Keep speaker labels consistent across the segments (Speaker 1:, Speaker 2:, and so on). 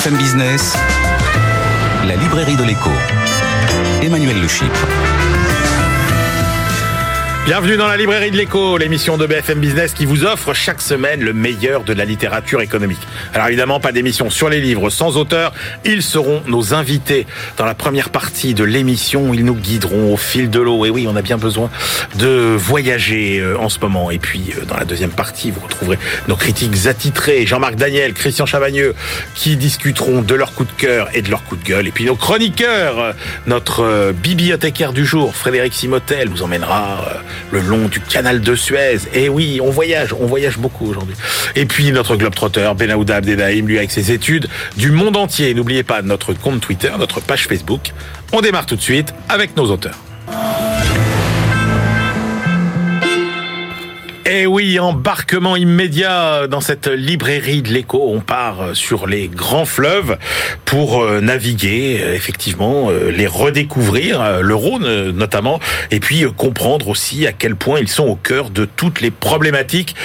Speaker 1: BFM Business, la librairie de l'écho. Emmanuel Le Chypre.
Speaker 2: Bienvenue dans la librairie de l'écho, l'émission de BFM Business qui vous offre chaque semaine le meilleur de la littérature économique. Alors évidemment, pas d'émission sur les livres sans auteur. Ils seront nos invités dans la première partie de l'émission. Ils nous guideront au fil de l'eau. Et oui, on a bien besoin de voyager euh, en ce moment. Et puis, euh, dans la deuxième partie, vous retrouverez nos critiques attitrés, Jean-Marc Daniel, Christian Chavagneux, qui discuteront de leur coup de cœur et de leur coup de gueule. Et puis nos chroniqueurs, notre bibliothécaire du jour, Frédéric Simotel, nous emmènera le long du canal de Suez. Et oui, on voyage, on voyage beaucoup aujourd'hui. Et puis notre globe-trotteur, Benaouda Abdedaïm, lui avec ses études du monde entier. N'oubliez pas notre compte Twitter, notre page Facebook. On démarre tout de suite avec nos auteurs. Et oui, embarquement immédiat dans cette librairie de l'écho. On part sur les grands fleuves pour euh, naviguer, euh, effectivement, euh, les redécouvrir, le Rhône notamment, et puis comprendre aussi à quel point ils sont au cœur de toutes les problématiques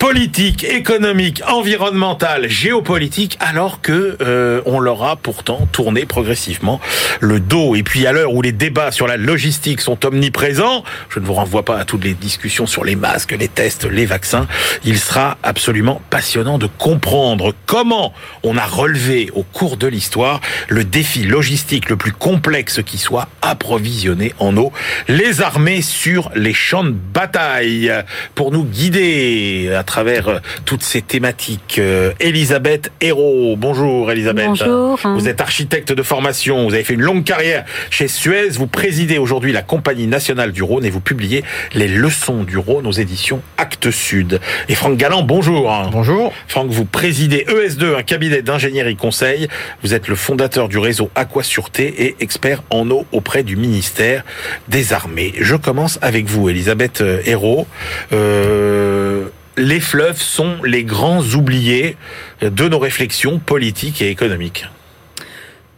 Speaker 2: politique, économique, environnementale, géopolitique, alors que euh, on leur a pourtant tourné progressivement le dos. Et puis à l'heure où les débats sur la logistique sont omniprésents, je ne vous renvoie pas à toutes les discussions sur les masques, les tests, les vaccins, il sera absolument passionnant de comprendre comment on a relevé au cours de l'histoire le défi logistique le plus complexe qui soit approvisionner en eau les armées sur les champs de bataille pour nous guider travers euh, toutes ces thématiques. Euh, Elisabeth Hérault, bonjour Elisabeth.
Speaker 3: Bonjour.
Speaker 2: Vous êtes architecte de formation, vous avez fait une longue carrière chez Suez, vous présidez aujourd'hui la Compagnie nationale du Rhône et vous publiez les leçons du Rhône aux éditions Actes Sud. Et Franck Galland, bonjour.
Speaker 4: Bonjour.
Speaker 2: Franck, vous présidez ES2, un cabinet d'ingénierie conseil. Vous êtes le fondateur du réseau Aquasureté et expert en eau auprès du ministère des Armées. Je commence avec vous, Elisabeth Hérault. Euh, les fleuves sont les grands oubliés de nos réflexions politiques et économiques.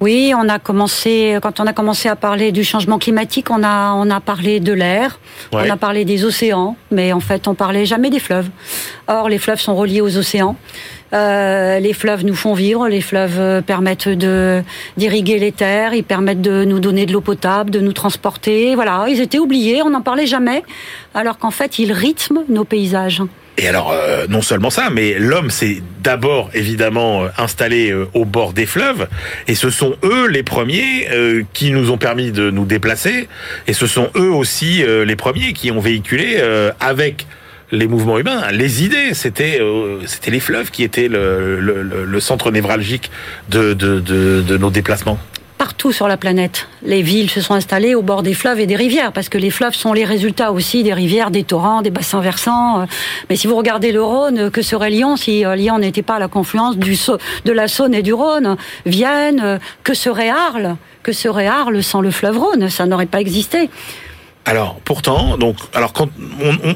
Speaker 3: Oui, on a commencé quand on a commencé à parler du changement climatique, on a on a parlé de l'air,
Speaker 2: Ouais.
Speaker 3: on a parlé des océans, mais en fait on parlait jamais des fleuves. Or les fleuves sont reliés aux océans. Euh, les fleuves nous font vivre, les fleuves euh, permettent de d'irriguer les terres, ils permettent de nous donner de l'eau potable, de nous transporter. Voilà, ils étaient oubliés, on n'en parlait jamais, alors qu'en fait ils rythment nos paysages.
Speaker 2: Et alors, euh, non seulement ça, mais l'homme s'est d'abord évidemment euh, installé euh, au bord des fleuves, et ce sont eux les premiers qui nous ont permis de nous déplacer, et ce sont eux aussi les premiers qui ont véhiculé avec les mouvements humains, les idées. C'était c'était les fleuves qui étaient le, centre névralgique de, de nos déplacements.
Speaker 3: Partout sur la planète. Les villes se sont installées au bord des fleuves et des rivières, parce que les fleuves sont les résultats aussi des rivières, des torrents, des bassins versants. Euh, Mais si vous regardez le Rhône, euh, que serait Lyon si euh, Lyon n'était pas à la confluence du, de la Saône et du Rhône? Vienne, que serait Arles? Que serait Arles sans le fleuve Rhône? Ça n'aurait pas existé.
Speaker 2: Alors pourtant, donc, alors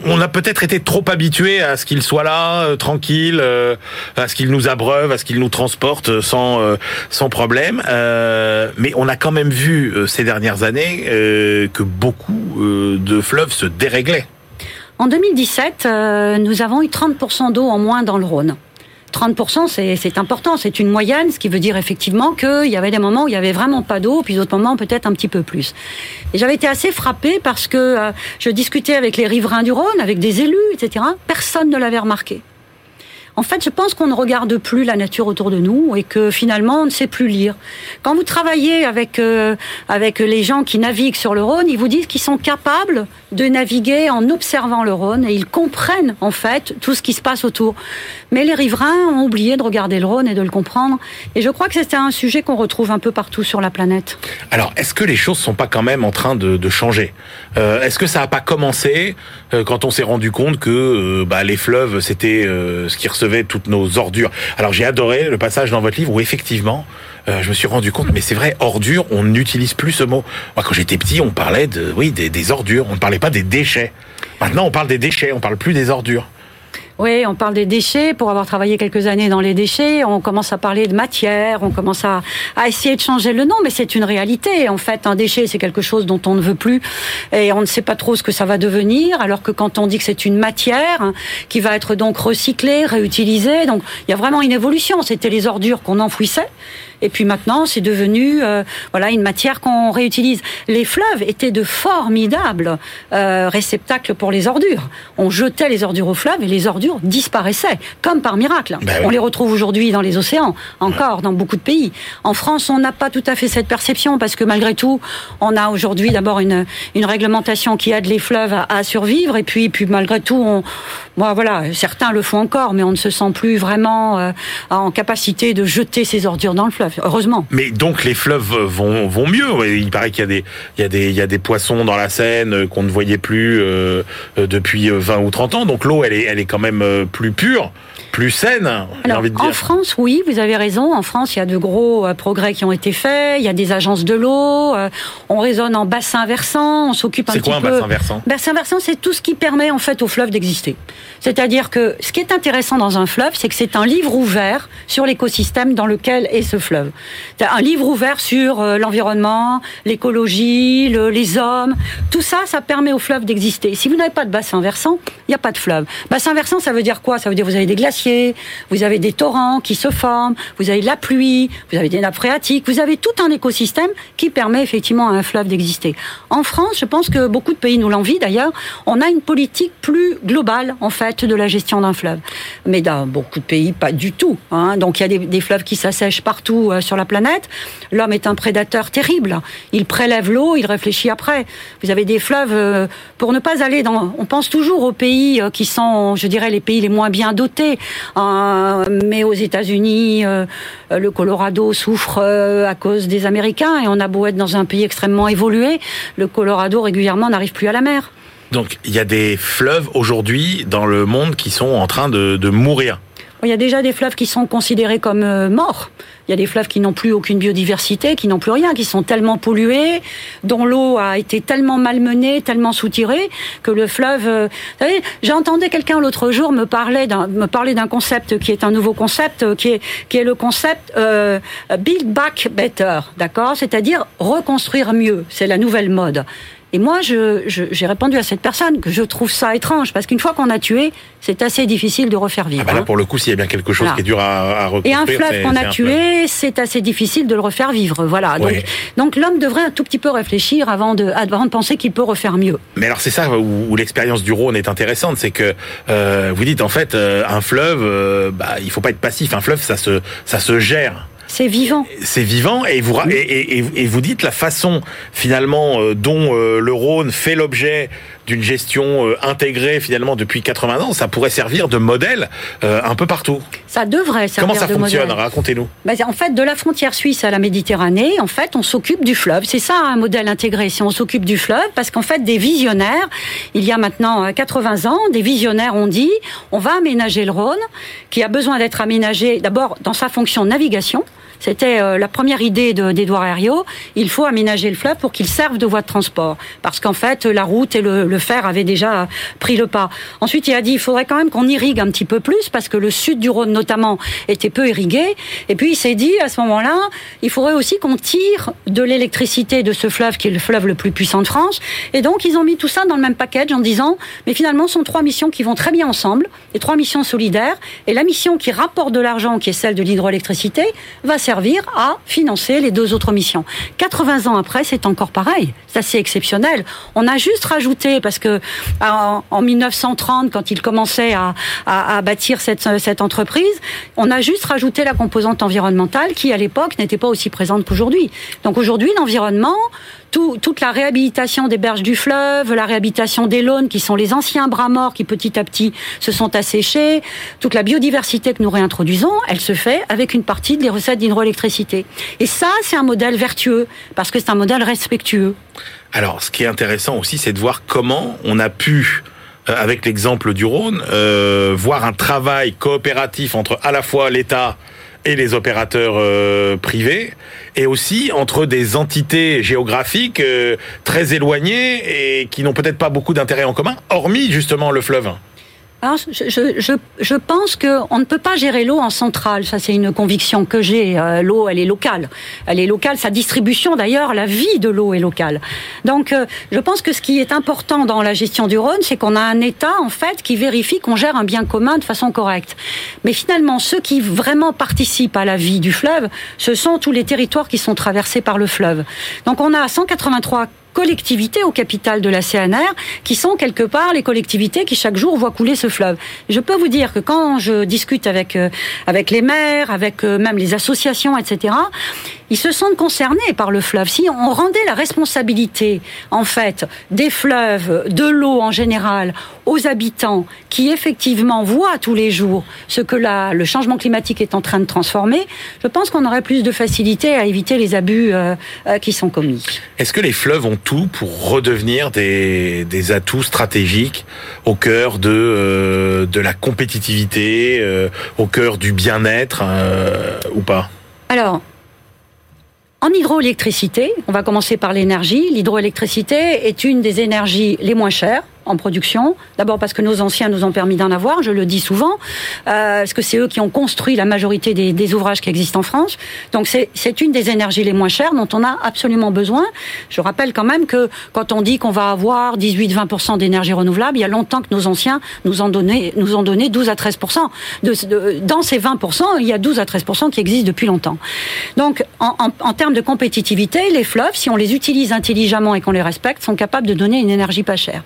Speaker 2: on, a peut-être été trop habitué à ce qu'il soit là, euh, tranquille, euh, à ce qu'il nous abreuve, à ce qu'il nous transporte euh, sans euh, sans problème. Euh, mais on a quand même vu ces dernières années que beaucoup de fleuves se déréglaient.
Speaker 3: En 2017, euh, nous avons eu 30% d'eau en moins dans le Rhône. 30%, c'est important, c'est une moyenne, ce qui veut dire effectivement qu'il y avait des moments où il y avait vraiment pas d'eau, puis d'autres moments peut-être un petit peu plus. Et j'avais été assez frappée parce que euh, je discutais avec les riverains du Rhône, avec des élus, etc. Personne ne l'avait remarqué. En fait, je pense qu'on ne regarde plus la nature autour de nous et que finalement, on ne sait plus lire. Quand vous travaillez avec euh, avec les gens qui naviguent sur le Rhône, ils vous disent qu'ils sont capables de naviguer en observant le Rhône et ils comprennent en fait tout ce qui se passe autour. Mais les riverains ont oublié de regarder le Rhône et de le comprendre. Et je crois que c'est un sujet qu'on retrouve un peu partout sur la planète.
Speaker 2: Alors, est-ce que les choses sont pas quand même en train de, changer? Euh, Est-ce que ça a pas commencé euh, quand on s'est rendu compte que bah, les fleuves c'était ce qui recevait toutes nos ordures Alors, j'ai adoré le passage dans votre livre où effectivement, euh, je me suis rendu compte, mais c'est vrai, ordures, on n'utilise plus ce mot. Moi, quand j'étais petit, on parlait de, oui, des, des ordures. On ne parlait pas des déchets. Maintenant, on parle des déchets, on parle plus des ordures.
Speaker 3: Oui, on parle des déchets. Pour avoir travaillé quelques années dans les déchets, on commence à parler de matière, on commence à, à essayer de changer le nom, mais c'est une réalité. En fait, un déchet, c'est quelque chose dont on ne veut plus et on ne sait pas trop ce que ça va devenir, alors que quand on dit que c'est une matière qui va être donc recyclée, réutilisée, donc il y a vraiment une évolution. C'était les ordures qu'on enfouissait. Et puis maintenant, c'est devenu euh, voilà une matière qu'on réutilise. Les fleuves étaient de formidables euh, réceptacles pour les ordures. On jetait les ordures au fleuve et les ordures disparaissaient, comme par miracle.
Speaker 2: Ben oui.
Speaker 3: On les retrouve aujourd'hui dans les océans, encore dans beaucoup de pays. En France, on n'a pas tout à fait cette perception parce que malgré tout, on a aujourd'hui d'abord une, une réglementation qui aide les fleuves à, à survivre et puis, puis malgré tout, on, bon, voilà, certains le font encore, mais on ne se sent plus vraiment euh, en capacité de jeter ces ordures dans le fleuve. Heureusement.
Speaker 2: Mais donc les fleuves vont, vont mieux. Il paraît qu'il y a des y y a des poissons dans la Seine euh, qu'on ne voyait plus euh, euh, depuis euh, 20 ou 30 ans. Donc l'eau elle est elle est quand même plus pure, plus saine.
Speaker 3: Alors,
Speaker 2: envie de
Speaker 3: en
Speaker 2: dire.
Speaker 3: France, oui, vous avez raison. En France, il y a de gros euh, progrès qui ont été faits. Il y a des agences de l'eau. euh, on raisonne en bassin versant. On s'occupe un
Speaker 2: C'est
Speaker 3: petit
Speaker 2: quoi un bassin versant?
Speaker 3: Bassin versant, c'est tout ce qui permet en fait au fleuve d'exister. C'est-à-dire que ce qui est intéressant dans un fleuve, c'est que c'est un livre ouvert sur l'écosystème dans lequel est ce fleuve. C'est un livre ouvert sur euh, l'environnement, l'écologie, le- les hommes. Tout ça, ça permet au fleuve d'exister. Si vous n'avez pas de bassin versant, il n'y a pas de fleuve. Bassin versant, ça veut dire quoi? Ça veut dire vous avez des glaciers, vous avez des torrents qui se forment, vous avez de la pluie, vous avez des nappes phréatiques, vous avez tout un écosystème qui permet effectivement à un fleuve d'exister. En France, je pense que beaucoup de pays nous l'envient d'ailleurs, on a une politique plus globale en fait de la gestion d'un fleuve. Mais dans beaucoup de pays, pas du tout. hein. Donc il y a des, fleuves qui s'assèchent partout euh, sur la planète. L'homme est un prédateur terrible. Il prélève l'eau, il réfléchit après. Vous avez des fleuves, euh, pour ne pas aller dans... On pense toujours aux pays euh, qui sont, je dirais, les pays les moins bien dotés. Euh, mais aux États-Unis, euh, le Colorado souffre euh, à cause des Américains et on a beau être dans un pays extrêmement évolué, le Colorado régulièrement n'arrive plus à la mer.
Speaker 2: Donc il y a des fleuves aujourd'hui dans le monde qui sont en train de, de mourir.
Speaker 3: Il y a déjà des fleuves qui sont considérés comme euh, morts. Il y a des fleuves qui n'ont plus aucune biodiversité, qui n'ont plus rien, qui sont tellement pollués, dont l'eau a été tellement malmenée, tellement soutirée, que le fleuve. euh, vous savez, j'entendais quelqu'un l'autre jour me parler d'un me parler d'un concept qui est un nouveau concept, euh, qui est qui est le concept build back better, d'accord, c'est-à-dire reconstruire mieux. C'est la nouvelle mode. Et moi, je- je- j'ai répondu à cette personne que je trouve ça étrange, parce qu'une fois qu'on a tué, c'est assez difficile de refaire vivre.
Speaker 2: Ah bah là
Speaker 3: hein.
Speaker 2: pour le coup s'il y a bien quelque chose
Speaker 3: Voilà.
Speaker 2: qui est dur à, à
Speaker 3: Et
Speaker 2: reconstruire.
Speaker 3: un fleuve qu'on a tué, c'est assez difficile de le refaire vivre. Voilà. Donc, donc l'homme devrait un tout petit peu réfléchir avant de, avant de penser qu'il peut refaire mieux.
Speaker 2: Mais alors c'est ça où, où l'expérience du Rhône est intéressante, c'est que euh, vous dites en fait euh, un fleuve, euh, bah, il faut pas être passif. Un fleuve ça se ça se gère.
Speaker 3: C'est vivant.
Speaker 2: c'est vivant et vous ra- et, et- et- et vous dites la façon finalement euh, dont euh, le Rhône fait l'objet d'une gestion euh, intégrée finalement depuis 80 ans, ça pourrait servir de modèle euh, un peu partout.
Speaker 3: Ça devrait servir
Speaker 2: Comment ça
Speaker 3: de
Speaker 2: fonctionne. Racontez-nous.
Speaker 3: Ben, en fait, de la frontière suisse à la Méditerranée, en fait, on s'occupe du fleuve. C'est ça un modèle intégré. Si on s'occupe du fleuve, parce qu'en fait, des visionnaires, il y a maintenant euh, 80 ans, des visionnaires ont dit, on va aménager le Rhône, qui a besoin d'être aménagé d'abord dans sa fonction navigation. C'était euh, la première idée de- d'Édouard Herriot. Il faut aménager le fleuve pour qu'il serve de voie de transport. Parce qu'en fait, la route et le, fer avaient déjà pris le pas. Ensuite, il a dit, il faudrait quand même qu'on irrigue un petit peu plus, parce que le sud du Rhône, notamment, était peu irrigué. Et puis, il s'est dit, à ce moment-là, il faudrait aussi qu'on tire de l'électricité de ce fleuve, qui est le fleuve le plus puissant de France. Et donc, ils ont mis tout ça dans le même package en disant, mais finalement, ce sont trois missions qui vont très bien ensemble, et trois missions solidaires. Et la mission qui rapporte de l'argent, qui est celle de l'hydroélectricité, va servir à financer les deux autres missions. 80 ans après, c'est encore pareil. C'est assez exceptionnel. On a juste rajouté, parce que en, en 1930, quand il commençait à, bâtir cette, entreprise, on a juste rajouté la composante environnementale qui, à l'époque, n'était pas aussi présente qu'aujourd'hui. Donc aujourd'hui, l'environnement, tout- toute la réhabilitation des berges du fleuve, la réhabilitation des launes, qui sont les anciens bras morts qui petit à petit se sont asséchés, toute la biodiversité que nous réintroduisons, elle se fait avec une partie des recettes d'hydroélectricité. Et ça, c'est un modèle vertueux, parce que c'est un modèle respectueux.
Speaker 2: Alors, ce qui est intéressant aussi, c'est de voir comment on a pu, euh, avec l'exemple du Rhône, euh, voir un travail coopératif entre à la fois l'État et les opérateurs euh, privés, et aussi entre des entités géographiques très éloignées et qui n'ont peut-être pas beaucoup d'intérêt en commun, hormis justement le fleuve.
Speaker 3: Alors, je, je, je, pense qu'on ne peut pas gérer l'eau en centrale. Ça, c'est une conviction que j'ai. Euh, l'eau, elle est locale. Elle est locale. Sa distribution, d'ailleurs, la vie de l'eau est locale. Donc, euh, je pense que ce qui est important dans la gestion du Rhône, c'est qu'on a un État, en fait, qui vérifie qu'on gère un bien commun de façon correcte. Mais finalement, ceux qui vraiment participent à la vie du fleuve, ce sont tous les territoires qui sont traversés par le fleuve. Donc, on a 183 collectivités au capital de la CNR, qui sont quelque part les collectivités qui chaque jour voient couler ce fleuve. Je peux vous dire que quand je discute avec euh, avec les maires, avec euh, même les associations, etc., ils se sentent concernés par le fleuve. Si on rendait la responsabilité, en fait, des fleuves, de l'eau en général, aux habitants qui effectivement voient tous les jours ce que la, le changement climatique est en train de transformer, je pense qu'on aurait plus de facilité à éviter les abus euh, qui sont commis.
Speaker 2: Est-ce que les fleuves ont tout pour redevenir des, des atouts stratégiques au cœur de, euh, de la compétitivité, euh, au cœur du bien-être euh, ou pas?
Speaker 3: Alors, en hydroélectricité, on va commencer par l'énergie. L'hydroélectricité est une des énergies les moins chères en production. D'abord parce que nos anciens nous ont permis d'en avoir, je le dis souvent, euh, parce que c'est eux qui ont construit la majorité des, ouvrages qui existent en France. Donc c'est une des énergies les moins chères dont on a absolument besoin. Je rappelle quand même que quand on dit qu'on va avoir 18-20% d'énergie renouvelable, il y a longtemps que nos anciens nous ont donné, nous ont donné 12 à 13%. De, dans ces 20%, il y a 12 à 13% qui existent depuis longtemps. Donc en termes de compétitivité, les fleuves, si on les utilise intelligemment et qu'on les respecte, sont capables de donner une énergie pas chère.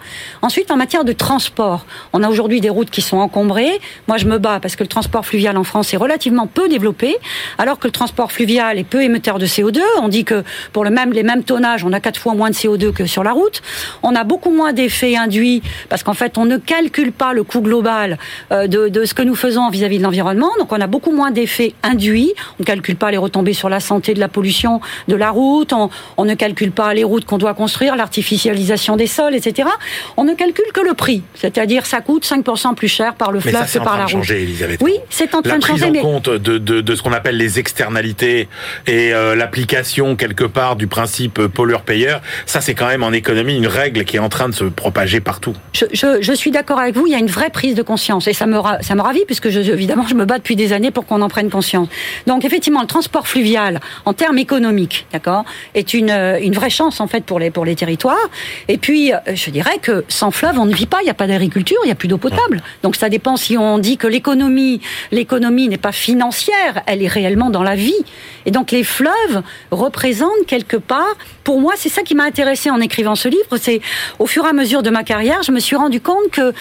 Speaker 3: Ensuite, en matière de transport, on a aujourd'hui des routes qui sont encombrées. Moi, je me bats parce que le transport fluvial en France est relativement peu développé, alors que le transport fluvial est peu émetteur de CO2. On dit que pour le même, les mêmes tonnages, on a quatre fois moins de CO2 que sur la route. On a beaucoup moins d'effets induits parce qu'en fait, on ne calcule pas le coût global euh, de, ce que nous faisons vis-à-vis de l'environnement. Donc, on a beaucoup moins d'effets induits. On ne calcule pas les retombées sur la santé de la pollution de la route. On, on ne calcule pas les routes qu'on doit construire, l'artificialisation des sols, etc. On ne calcule que le prix, c'est-à-dire ça coûte 5% plus cher par le fleuve que par la route.
Speaker 2: Changer, Elisabeth.
Speaker 3: Oui, c'est en train de changer.
Speaker 2: La prise en compte de, de, de ce qu'on appelle les externalités et euh, l'application quelque part du principe pollueur-payeur, ça c'est quand même en économie une règle qui est en train de se propager partout.
Speaker 3: Je, je, je suis d'accord avec vous, il y a une vraie prise de conscience et ça me, ça me ravit puisque je, évidemment je me bats depuis des années pour qu'on en prenne conscience. Donc effectivement, le transport fluvial en termes économiques, d'accord, est une, une vraie chance en fait pour les, pour les territoires. Et puis je dirais que sans fleuve, on ne vit pas, il n'y a pas d'agriculture, il n'y a plus d'eau potable. Donc ça dépend si on dit que l'économie, l'économie n'est pas financière, elle est réellement dans la vie. Et donc les fleuves représentent quelque part, pour moi, c'est ça qui m'a intéressé en écrivant ce livre, c'est au fur et à mesure de ma carrière, je me suis rendu compte que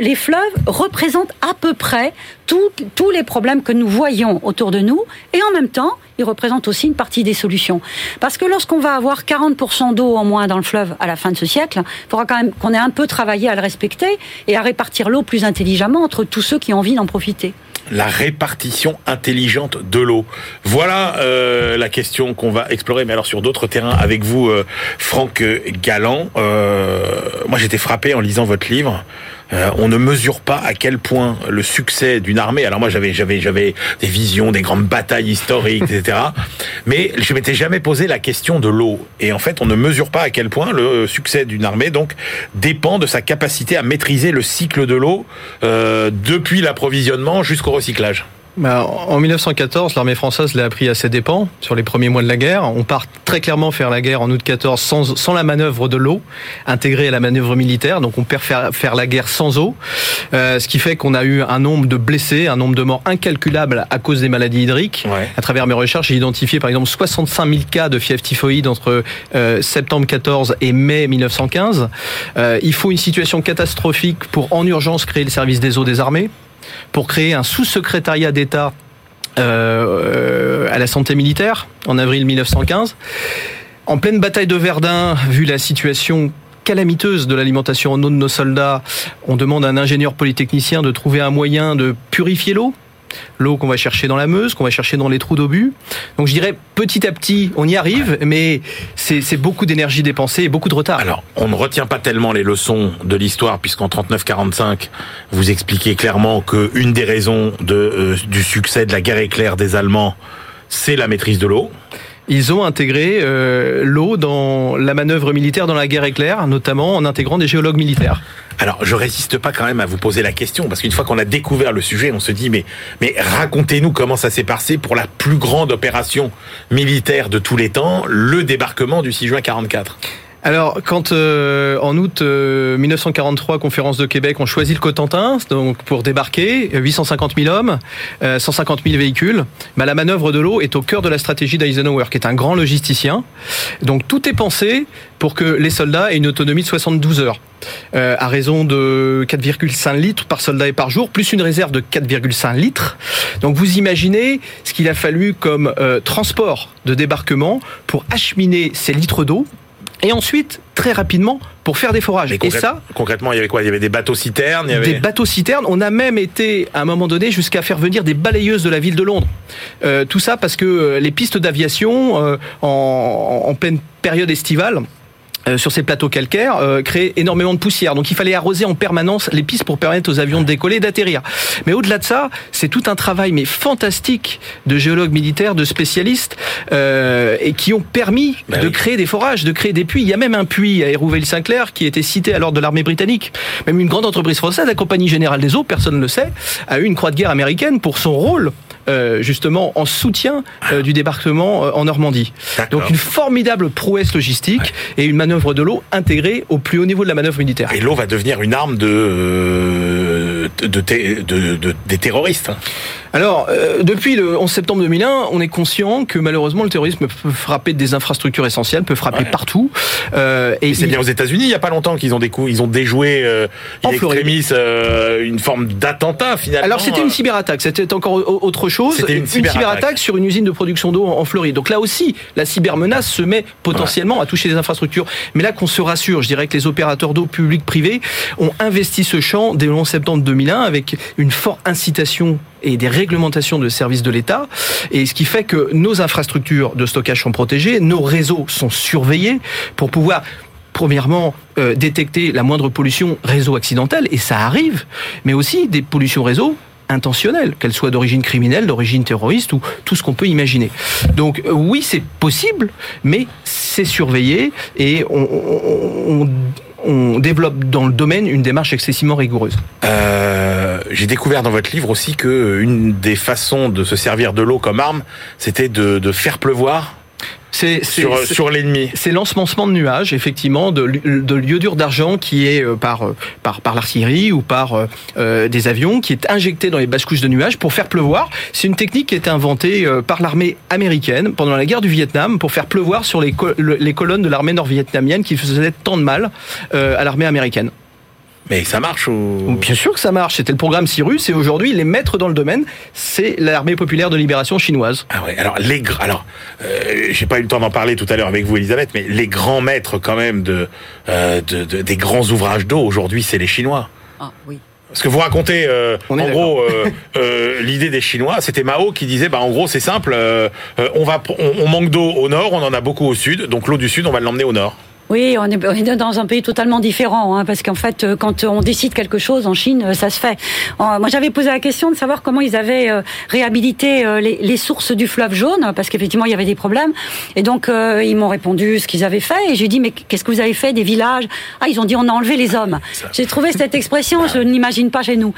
Speaker 3: les fleuves représentent à peu près tout, tous les problèmes que nous voyons autour de nous, et en même temps, ils représentent aussi une partie des solutions. Parce que lorsqu'on va avoir 40% d'eau en moins dans le fleuve à la fin de ce siècle, il faudra quand même qu'on ait un peu travaillé à le respecter et à répartir l'eau plus intelligemment entre tous ceux qui ont envie d'en profiter
Speaker 2: la répartition intelligente de l'eau. Voilà euh, la question qu'on va explorer, mais alors sur d'autres terrains avec vous, euh, Franck Galland. Euh, moi, j'étais frappé en lisant votre livre. Euh, on ne mesure pas à quel point le succès d'une armée. Alors moi, j'avais j'avais j'avais des visions, des grandes batailles historiques, etc. Mais je m'étais jamais posé la question de l'eau. Et en fait, on ne mesure pas à quel point le succès d'une armée donc dépend de sa capacité à maîtriser le cycle de l'eau euh, depuis l'approvisionnement jusqu'au recyclage.
Speaker 4: Bah, en 1914, l'armée française l'a appris à ses dépens sur les premiers mois de la guerre. On part très clairement faire la guerre en août 14 sans, sans la manœuvre de l'eau, intégrée à la manœuvre militaire. Donc on perd faire, faire la guerre sans eau, euh, ce qui fait qu'on a eu un nombre de blessés, un nombre de morts incalculable à cause des maladies hydriques.
Speaker 2: Ouais.
Speaker 4: À travers mes recherches, j'ai identifié par exemple 65 000 cas de fièvre typhoïde entre euh, septembre 14 et mai 1915. Euh, il faut une situation catastrophique pour en urgence créer le service des eaux des armées pour créer un sous-secrétariat d'État euh, à la santé militaire en avril 1915. En pleine bataille de Verdun, vu la situation calamiteuse de l'alimentation en eau de nos soldats, on demande à un ingénieur polytechnicien de trouver un moyen de purifier l'eau l'eau qu'on va chercher dans la Meuse, qu'on va chercher dans les trous d'obus. Donc je dirais petit à petit, on y arrive, mais c'est beaucoup d'énergie dépensée et beaucoup de retard.
Speaker 2: Alors, on ne retient pas tellement les leçons de l'histoire, puisqu'en 39-45, vous expliquez clairement que une des raisons euh, du succès de la guerre éclair des Allemands, c'est la maîtrise de l'eau.
Speaker 4: Ils ont intégré euh, l'eau dans la manœuvre militaire dans la guerre éclair, notamment en intégrant des géologues militaires.
Speaker 2: Alors, je résiste pas quand même à vous poser la question, parce qu'une fois qu'on a découvert le sujet, on se dit, mais, mais racontez-nous comment ça s'est passé pour la plus grande opération militaire de tous les temps, le débarquement du 6 juin 44.
Speaker 4: Alors, quand euh, en août 1943, conférence de Québec, on choisit le Cotentin, donc pour débarquer, 850 000 hommes, 150 000 véhicules, bah, la manœuvre de l'eau est au cœur de la stratégie d'Eisenhower, qui est un grand logisticien. Donc tout est pensé pour que les soldats aient une autonomie de 72 heures. Euh, à raison de 4,5 litres par soldat et par jour, plus une réserve de 4,5 litres. Donc vous imaginez ce qu'il a fallu comme euh, transport de débarquement pour acheminer ces litres d'eau et ensuite, très rapidement, pour faire des forages.
Speaker 2: Et ça, concrètement, il y avait quoi? Il y avait des bateaux citernes. Il y avait...
Speaker 4: Des bateaux citernes. On a même été, à un moment donné, jusqu'à faire venir des balayeuses de la ville de Londres. Euh, tout ça parce que euh, les pistes d'aviation, euh, en, en pleine période estivale, sur ces plateaux calcaires euh, créait énormément de poussière. Donc il fallait arroser en permanence les pistes pour permettre aux avions de décoller et d'atterrir. Mais au-delà de ça, c'est tout un travail mais fantastique de géologues militaires, de spécialistes euh, et qui ont permis bah de créer des forages, de créer des puits. Il y a même un puits à Hérouville-Saint-Clair qui était cité à l'ordre de l'armée britannique. Même une grande entreprise française, la Compagnie Générale des Eaux, personne ne le sait, a eu une croix de guerre américaine pour son rôle euh, justement en soutien euh, du débarquement euh, en Normandie. Donc une formidable prouesse logistique et une manœuvre de l'eau intégrée au plus haut niveau de la manœuvre militaire.
Speaker 2: Et l'eau va devenir une arme de, de, de des terroristes.
Speaker 4: Alors, euh, depuis le 11 septembre 2001, on est conscient que malheureusement le terrorisme peut frapper des infrastructures essentielles, peut frapper partout.
Speaker 2: Euh, et c'est bien aux États-Unis, il n'y a pas longtemps qu'ils ont, ils ont déjoué euh, en euh, une forme d'attentat finalement.
Speaker 4: Alors c'était une cyberattaque, c'était encore autre chose. C'était une, cyberattaque sur une usine de production d'eau en, Floride. Donc là aussi, la cybermenace se met potentiellement à toucher des infrastructures. Mais là qu'on se rassure, je dirais que les opérateurs d'eau publics privés ont investi ce champ dès le 11 septembre 2001 avec une forte incitation et des réglementations de services de l'État, et ce qui fait que nos infrastructures de stockage sont protégées, nos réseaux sont surveillés pour pouvoir premièrement euh, détecter la moindre pollution réseau accidentelle, et ça arrive, mais aussi des pollutions réseau intentionnelles, qu'elles soient d'origine criminelle, d'origine terroriste ou tout ce qu'on peut imaginer. Donc euh, oui, c'est possible, mais c'est surveillé et on, développe dans le domaine une démarche excessivement rigoureuse.
Speaker 2: Euh j'ai découvert dans votre livre aussi que une des façons de se servir de l'eau comme arme, c'était de faire pleuvoir c'est sur, sur l'ennemi.
Speaker 4: C'est l'ensemencement de nuages, effectivement, de, de l'iodure d'argent qui est euh, par euh, par, par l'artillerie ou par euh, des avions, qui est injecté dans les basses couches de nuages pour faire pleuvoir. C'est une technique qui a été inventée par l'armée américaine pendant la guerre du Vietnam pour faire pleuvoir sur les, les colonnes de l'armée nord-vietnamienne qui faisaient tant de mal à l'armée américaine.
Speaker 2: Mais ça marche ou...
Speaker 4: Bien sûr que ça marche. C'était le programme Cyrus et aujourd'hui, les maîtres dans le domaine, c'est l'armée populaire de libération chinoise.
Speaker 2: Ah ouais. Alors les alors euh, j'ai pas eu le temps d'en parler tout à l'heure avec vous, Elisabeth, mais les grands maîtres quand même de, euh, de, de des grands ouvrages d'eau aujourd'hui, c'est les Chinois. Ah oui. Parce que vous racontez, euh, en gros, euh, euh, l'idée des Chinois, c'était Mao qui disait, bah en gros, c'est simple, euh, on va, on, on manque d'eau au nord, on en a beaucoup au sud, donc l'eau du sud, on va l'emmener au nord.
Speaker 3: Oui, on est, dans un pays totalement différent, hein, parce qu'en fait, euh, quand on décide quelque chose en Chine, euh, ça se fait. Euh, moi, j'avais posé la question de savoir comment ils avaient réhabilité les, sources du fleuve jaune, parce qu'effectivement, il y avait des problèmes. Et donc, ils m'ont répondu ce qu'ils avaient fait. Et j'ai dit, mais qu'est-ce que vous avez fait des villages? Ah, ils ont dit, on a enlevé les hommes. J'ai trouvé cette expression, je ne l'imagine pas chez nous.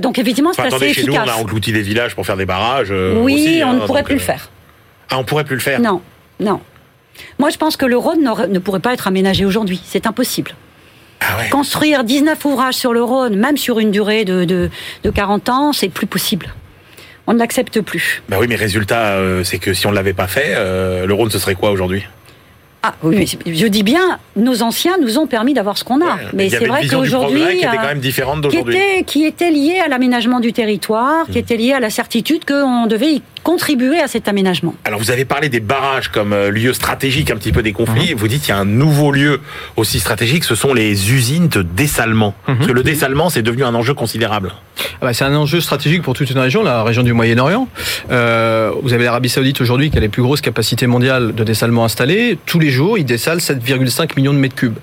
Speaker 3: donc, effectivement, c'est assez efficace.
Speaker 2: Chez nous, on a englouti des villages pour faire des barrages.
Speaker 3: oui, on
Speaker 2: ne
Speaker 3: hein, pourrait plus le faire.
Speaker 2: Ah, on pourrait plus le faire
Speaker 3: Non, non. Moi, je pense que le Rhône ne pourrait pas être aménagé aujourd'hui. C'est impossible. Ah Construire 19 ouvrages sur le Rhône, même sur une durée de, de, 40 ans, c'est plus possible. On ne l'accepte plus.
Speaker 2: Bah oui, mais résultat, euh, c'est que si on ne l'avait pas fait, euh, le Rhône, ce serait quoi aujourd'hui?
Speaker 3: Ah oui, je dis bien, nos anciens nous ont permis d'avoir ce qu'on a. mais c'est vrai qu'aujourd'hui,
Speaker 2: qui était quand même différente d'aujourd'hui,
Speaker 3: qui était, qui était liée à l'aménagement du territoire, qui hmm. était liée à la certitude qu'on devait y contribuer à cet aménagement.
Speaker 2: Alors vous avez parlé des barrages comme euh, lieu stratégique un petit peu des conflits. Mhm. Vous dites qu'il y a un nouveau lieu aussi stratégique, ce sont les usines de dessalement. Mhm. Parce que le dessalement, c'est devenu un enjeu considérable.
Speaker 4: Ah bah, c'est un enjeu stratégique pour toute une région, la région du Moyen-Orient. Euh, vous avez l'Arabie Saoudite aujourd'hui qui a les plus grosses capacités mondiales de dessalement installées. Tous les jours, il dessale 7,5 millions de mètres cubes.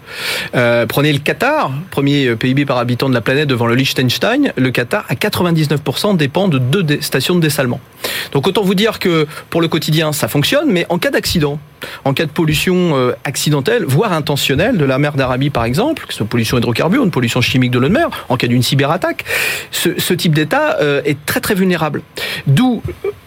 Speaker 4: Euh, prenez le Qatar, premier PIB par habitant de la planète devant le Liechtenstein. Le Qatar, à 99%, dépend de deux stations de dessalement. Donc autant vous dire que pour le quotidien, ça fonctionne, mais en cas d'accident, en cas de pollution euh, accidentelle, voire intentionnelle, de la mer d'Arabie par exemple, que ce soit pollution hydrocarbure, une pollution chimique de l'eau de mer, en cas d'une cyberattaque, ce, type d'État euh, est très très vulnérable. D'où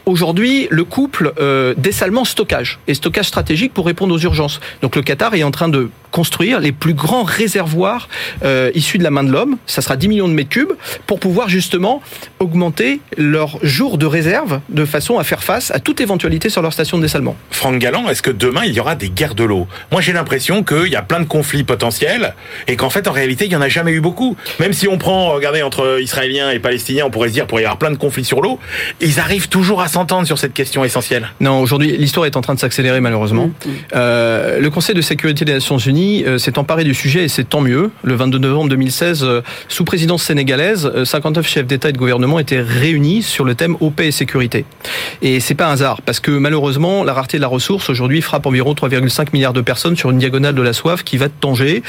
Speaker 4: aujourd'hui le couple euh, dessalement-stockage et stockage stratégique pour répondre aux urgences. Donc le Qatar est en train de construire les plus grands réservoirs euh, issus de la main de l'homme. Ça sera 10 millions de mètres cubes pour pouvoir justement augmenter leur jour de réserve de façon à faire face à toute éventualité sur leur station de dessalement.
Speaker 2: Franck Galland, est-ce que demain il y aura des guerres de l'eau Moi j'ai l'impression qu'il y a plein de conflits potentiels et qu'en fait en réalité il n'y en a jamais eu beaucoup. Même si on prend, regardez, entre Israéliens et Palestiniens, on pourrait se dire pour y avoir plein de conflits sur l'eau, ils arrivent toujours à s'entendre sur cette question essentielle.
Speaker 4: Non, aujourd'hui l'histoire est en train de s'accélérer malheureusement.
Speaker 3: Mmh, mmh.
Speaker 4: Euh, le Conseil de sécurité des Nations Unies euh, s'est emparé du sujet et c'est tant mieux. Le 22 novembre 2016, euh, sous présidence sénégalaise, euh, 59 chefs d'État et de gouvernement étaient réunis sur le thème eau, paix et sécurité. Et c'est pas un hasard parce que malheureusement la rareté de la ressource aujourd'hui frappe environ 3,5 milliards de personnes sur une diagonale de la soif qui va de Tanger,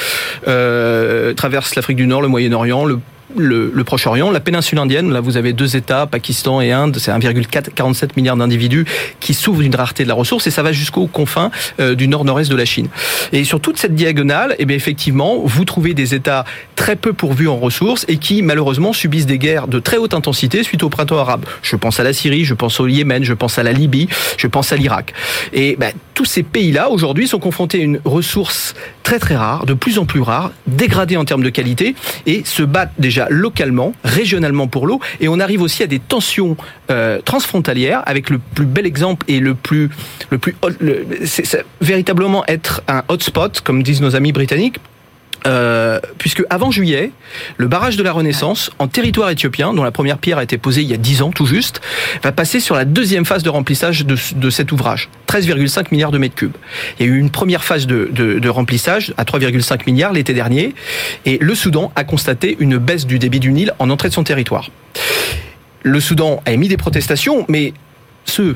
Speaker 4: euh, traverse l'Afrique du Nord, le Moyen-Orient, le le, Proche-Orient, la péninsule indienne, là vous avez deux États, Pakistan et Inde, c'est 1,47 milliard d'individus qui souffrent d'une rareté de la ressource et ça va jusqu'aux confins euh, du nord-nord-est de la Chine. Et sur toute cette diagonale, eh bien effectivement, vous trouvez des États très peu pourvus en ressources et qui malheureusement subissent des guerres de très haute intensité suite au printemps arabe. Je pense à la Syrie, je pense au Yémen, je pense à la Libye, je pense à l'Irak. Et ben, tous ces pays-là aujourd'hui sont confrontés à une ressource très très rare, de plus en plus rare, dégradée en termes de qualité et se battent déjà localement, régionalement pour l'eau. Et on arrive aussi à des tensions euh, transfrontalières avec le plus bel exemple et le plus le véritablement être un hotspot comme disent nos amis britanniques euh, puisque avant juillet, le barrage de la Renaissance, en territoire éthiopien, dont la première pierre a été posée il y a 10 ans tout juste, va passer sur la deuxième phase de remplissage de, cet ouvrage, 13,5 milliards de mètres cubes. Il y a eu une première phase de remplissage à 3,5 milliards l'été dernier, et le Soudan a constaté une baisse du débit du Nil en entrée de son territoire. Le Soudan a émis des protestations, mais ceux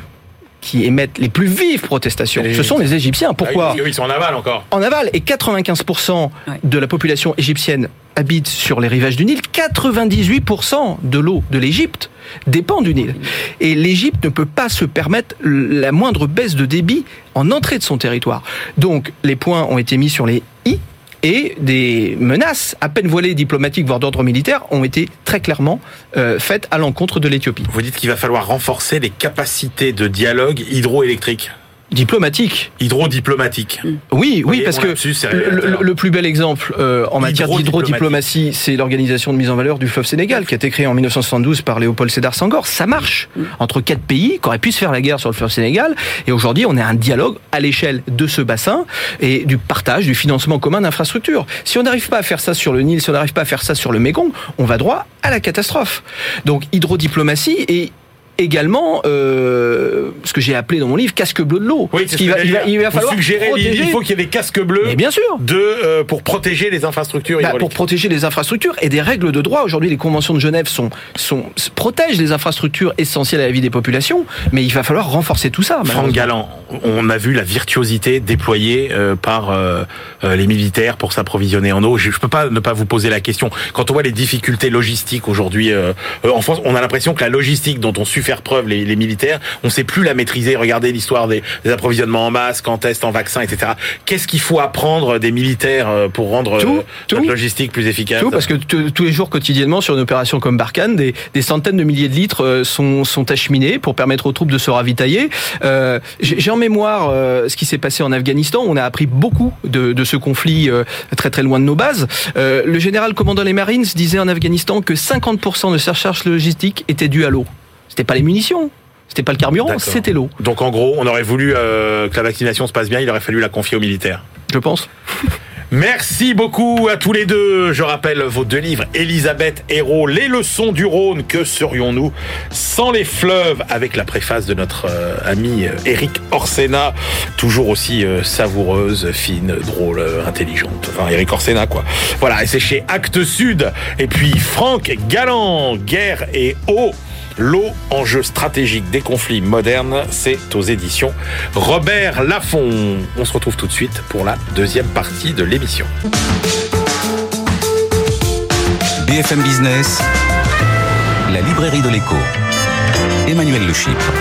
Speaker 4: qui émettent les plus vives protestations,
Speaker 2: Les
Speaker 4: ce sont les Égyptiens. Pourquoi
Speaker 2: Ah oui, Ils sont en aval encore.
Speaker 4: en aval et 95%
Speaker 3: Ouais.
Speaker 4: de la population égyptienne habite sur les rivages du Nil. 98% de l'eau de l'Égypte dépend du Nil. Et l'Égypte ne peut pas se permettre la moindre baisse de débit en entrée de son territoire. Donc les points ont été mis sur les i et des menaces à peine voilées diplomatiques, voire d'ordre militaire, ont été très clairement euh, faites à l'encontre de l'Éthiopie.
Speaker 2: Vous dites qu'il va falloir renforcer les capacités de dialogue hydroélectrique,
Speaker 4: Diplomatique,
Speaker 2: hydrodiplomatique.
Speaker 3: Mm.
Speaker 4: Oui, oui, parce que le, le-
Speaker 2: révélateur.
Speaker 4: le plus bel exemple euh, en matière
Speaker 2: Hydrodiplomatie.
Speaker 4: d'hydrodiplomatie, c'est l'organisation de mise en valeur du fleuve Sénégal, qui a été créée en 1972 par Léopold Sédar Senghor. Ça marche entre quatre pays qui auraient pu se faire la guerre sur le fleuve Sénégal, et aujourd'hui on a un dialogue à l'échelle de ce bassin et du partage, du financement commun d'infrastructures. Si on n'arrive pas à faire ça sur le Nil, si on n'arrive pas à faire ça sur le Mékong, on va droit à la catastrophe. Donc hydrodiplomatie et également euh, ce que j'ai appelé dans mon livre casque bleu de l'eau.
Speaker 2: Oui,
Speaker 4: va, il va, il va falloir
Speaker 2: suggérez,
Speaker 4: protéger-
Speaker 2: il faut qu'il y ait des casques bleus
Speaker 4: mais bien sûr.
Speaker 2: de, euh, pour protéger les infrastructures
Speaker 4: Bah, pour protéger les infrastructures et des règles de droit. Aujourd'hui, les conventions de Genève sont, sont, protègent les infrastructures essentielles à la vie des populations, mais il va falloir renforcer tout ça.
Speaker 2: Franck. Galland, on a vu la virtuosité déployée euh, par euh, euh, les militaires pour s'approvisionner en eau. Je ne peux pas ne pas vous poser la question. Quand on voit les difficultés logistiques aujourd'hui euh, en France, on a l'impression que la logistique dont ont su faire preuve les, les militaires, on ne sait plus la maîtriser. Regardez l'histoire des, des approvisionnements en masques, en tests, en vaccins, etc. Qu'est-ce qu'il faut apprendre des militaires euh, pour rendre euh,
Speaker 4: Tout,
Speaker 2: notre
Speaker 4: tout.
Speaker 2: logistique plus efficace
Speaker 4: Tout, parce que tous les jours, quotidiennement, sur une opération comme Barkhane, des, des centaines de milliers de litres euh, sont, sont acheminés pour permettre aux troupes de se ravitailler. Euh, J'ai en mémoire euh, ce qui s'est passé en Afghanistan. On a appris beaucoup de, de ce conflit euh, très très loin de nos bases. Le général commandant les Marines disait en Afghanistan que 50% de sa charge logistique était due à l'eau. C'était pas les munitions, c'était pas le carburant, c'était l'eau,
Speaker 2: Donc en gros, on aurait voulu euh, que la vaccination se passe bien, il aurait fallu la confier aux militaires.
Speaker 4: je pense.
Speaker 2: Merci beaucoup à tous les deux. Je rappelle vos deux livres, Elisabeth Hérault, Les leçons du Rhône, que serions-nous sans les fleuves, avec la préface de notre euh, ami euh, Eric Orsena, toujours aussi euh, savoureuse, fine, drôle, euh, intelligente. Enfin, Eric Orsena, quoi. Voilà, et c'est chez Actes Sud. Et puis Franck Galland, Guerre et eau. L'eau, enjeu stratégique des conflits modernes, c'est aux éditions Robert Laffont. On se retrouve tout de suite pour la deuxième partie de l'émission.
Speaker 1: BFM Business, la librairie de l'écho. Emmanuel Le Chypre.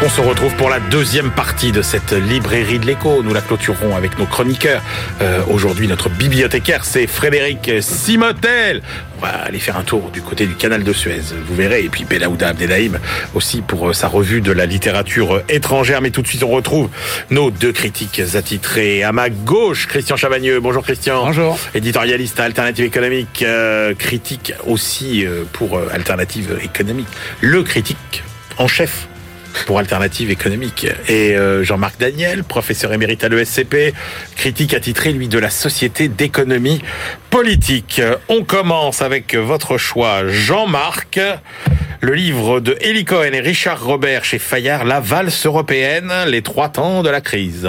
Speaker 2: On se retrouve pour la deuxième partie de cette librairie de l'écho. Nous la clôturerons avec nos chroniqueurs. Euh, Aujourd'hui, notre bibliothécaire, c'est Frédéric Simotel. On va aller faire un tour du côté du canal de Suez, vous verrez. Et puis Belaouda Abdelhaim aussi pour euh, sa revue de la littérature étrangère. Mais tout de suite, on retrouve nos deux critiques attitrés. À ma gauche, Christian Chavagneux. Bonjour Christian.
Speaker 4: Bonjour.
Speaker 2: Éditorialiste à Alternative économique, euh, critique aussi euh, pour euh, Alternative économique. Le critique en chef pour Alternative économique. Et euh, Jean-Marc Daniel, professeur émérite à l'ESCP, critique attitré, lui, de la Société d'économie politique. On commence avec votre choix, Jean-Marc. Le livre de Eli Cohen et Richard Robert chez Fayard, La valse européenne, les trois temps de la crise.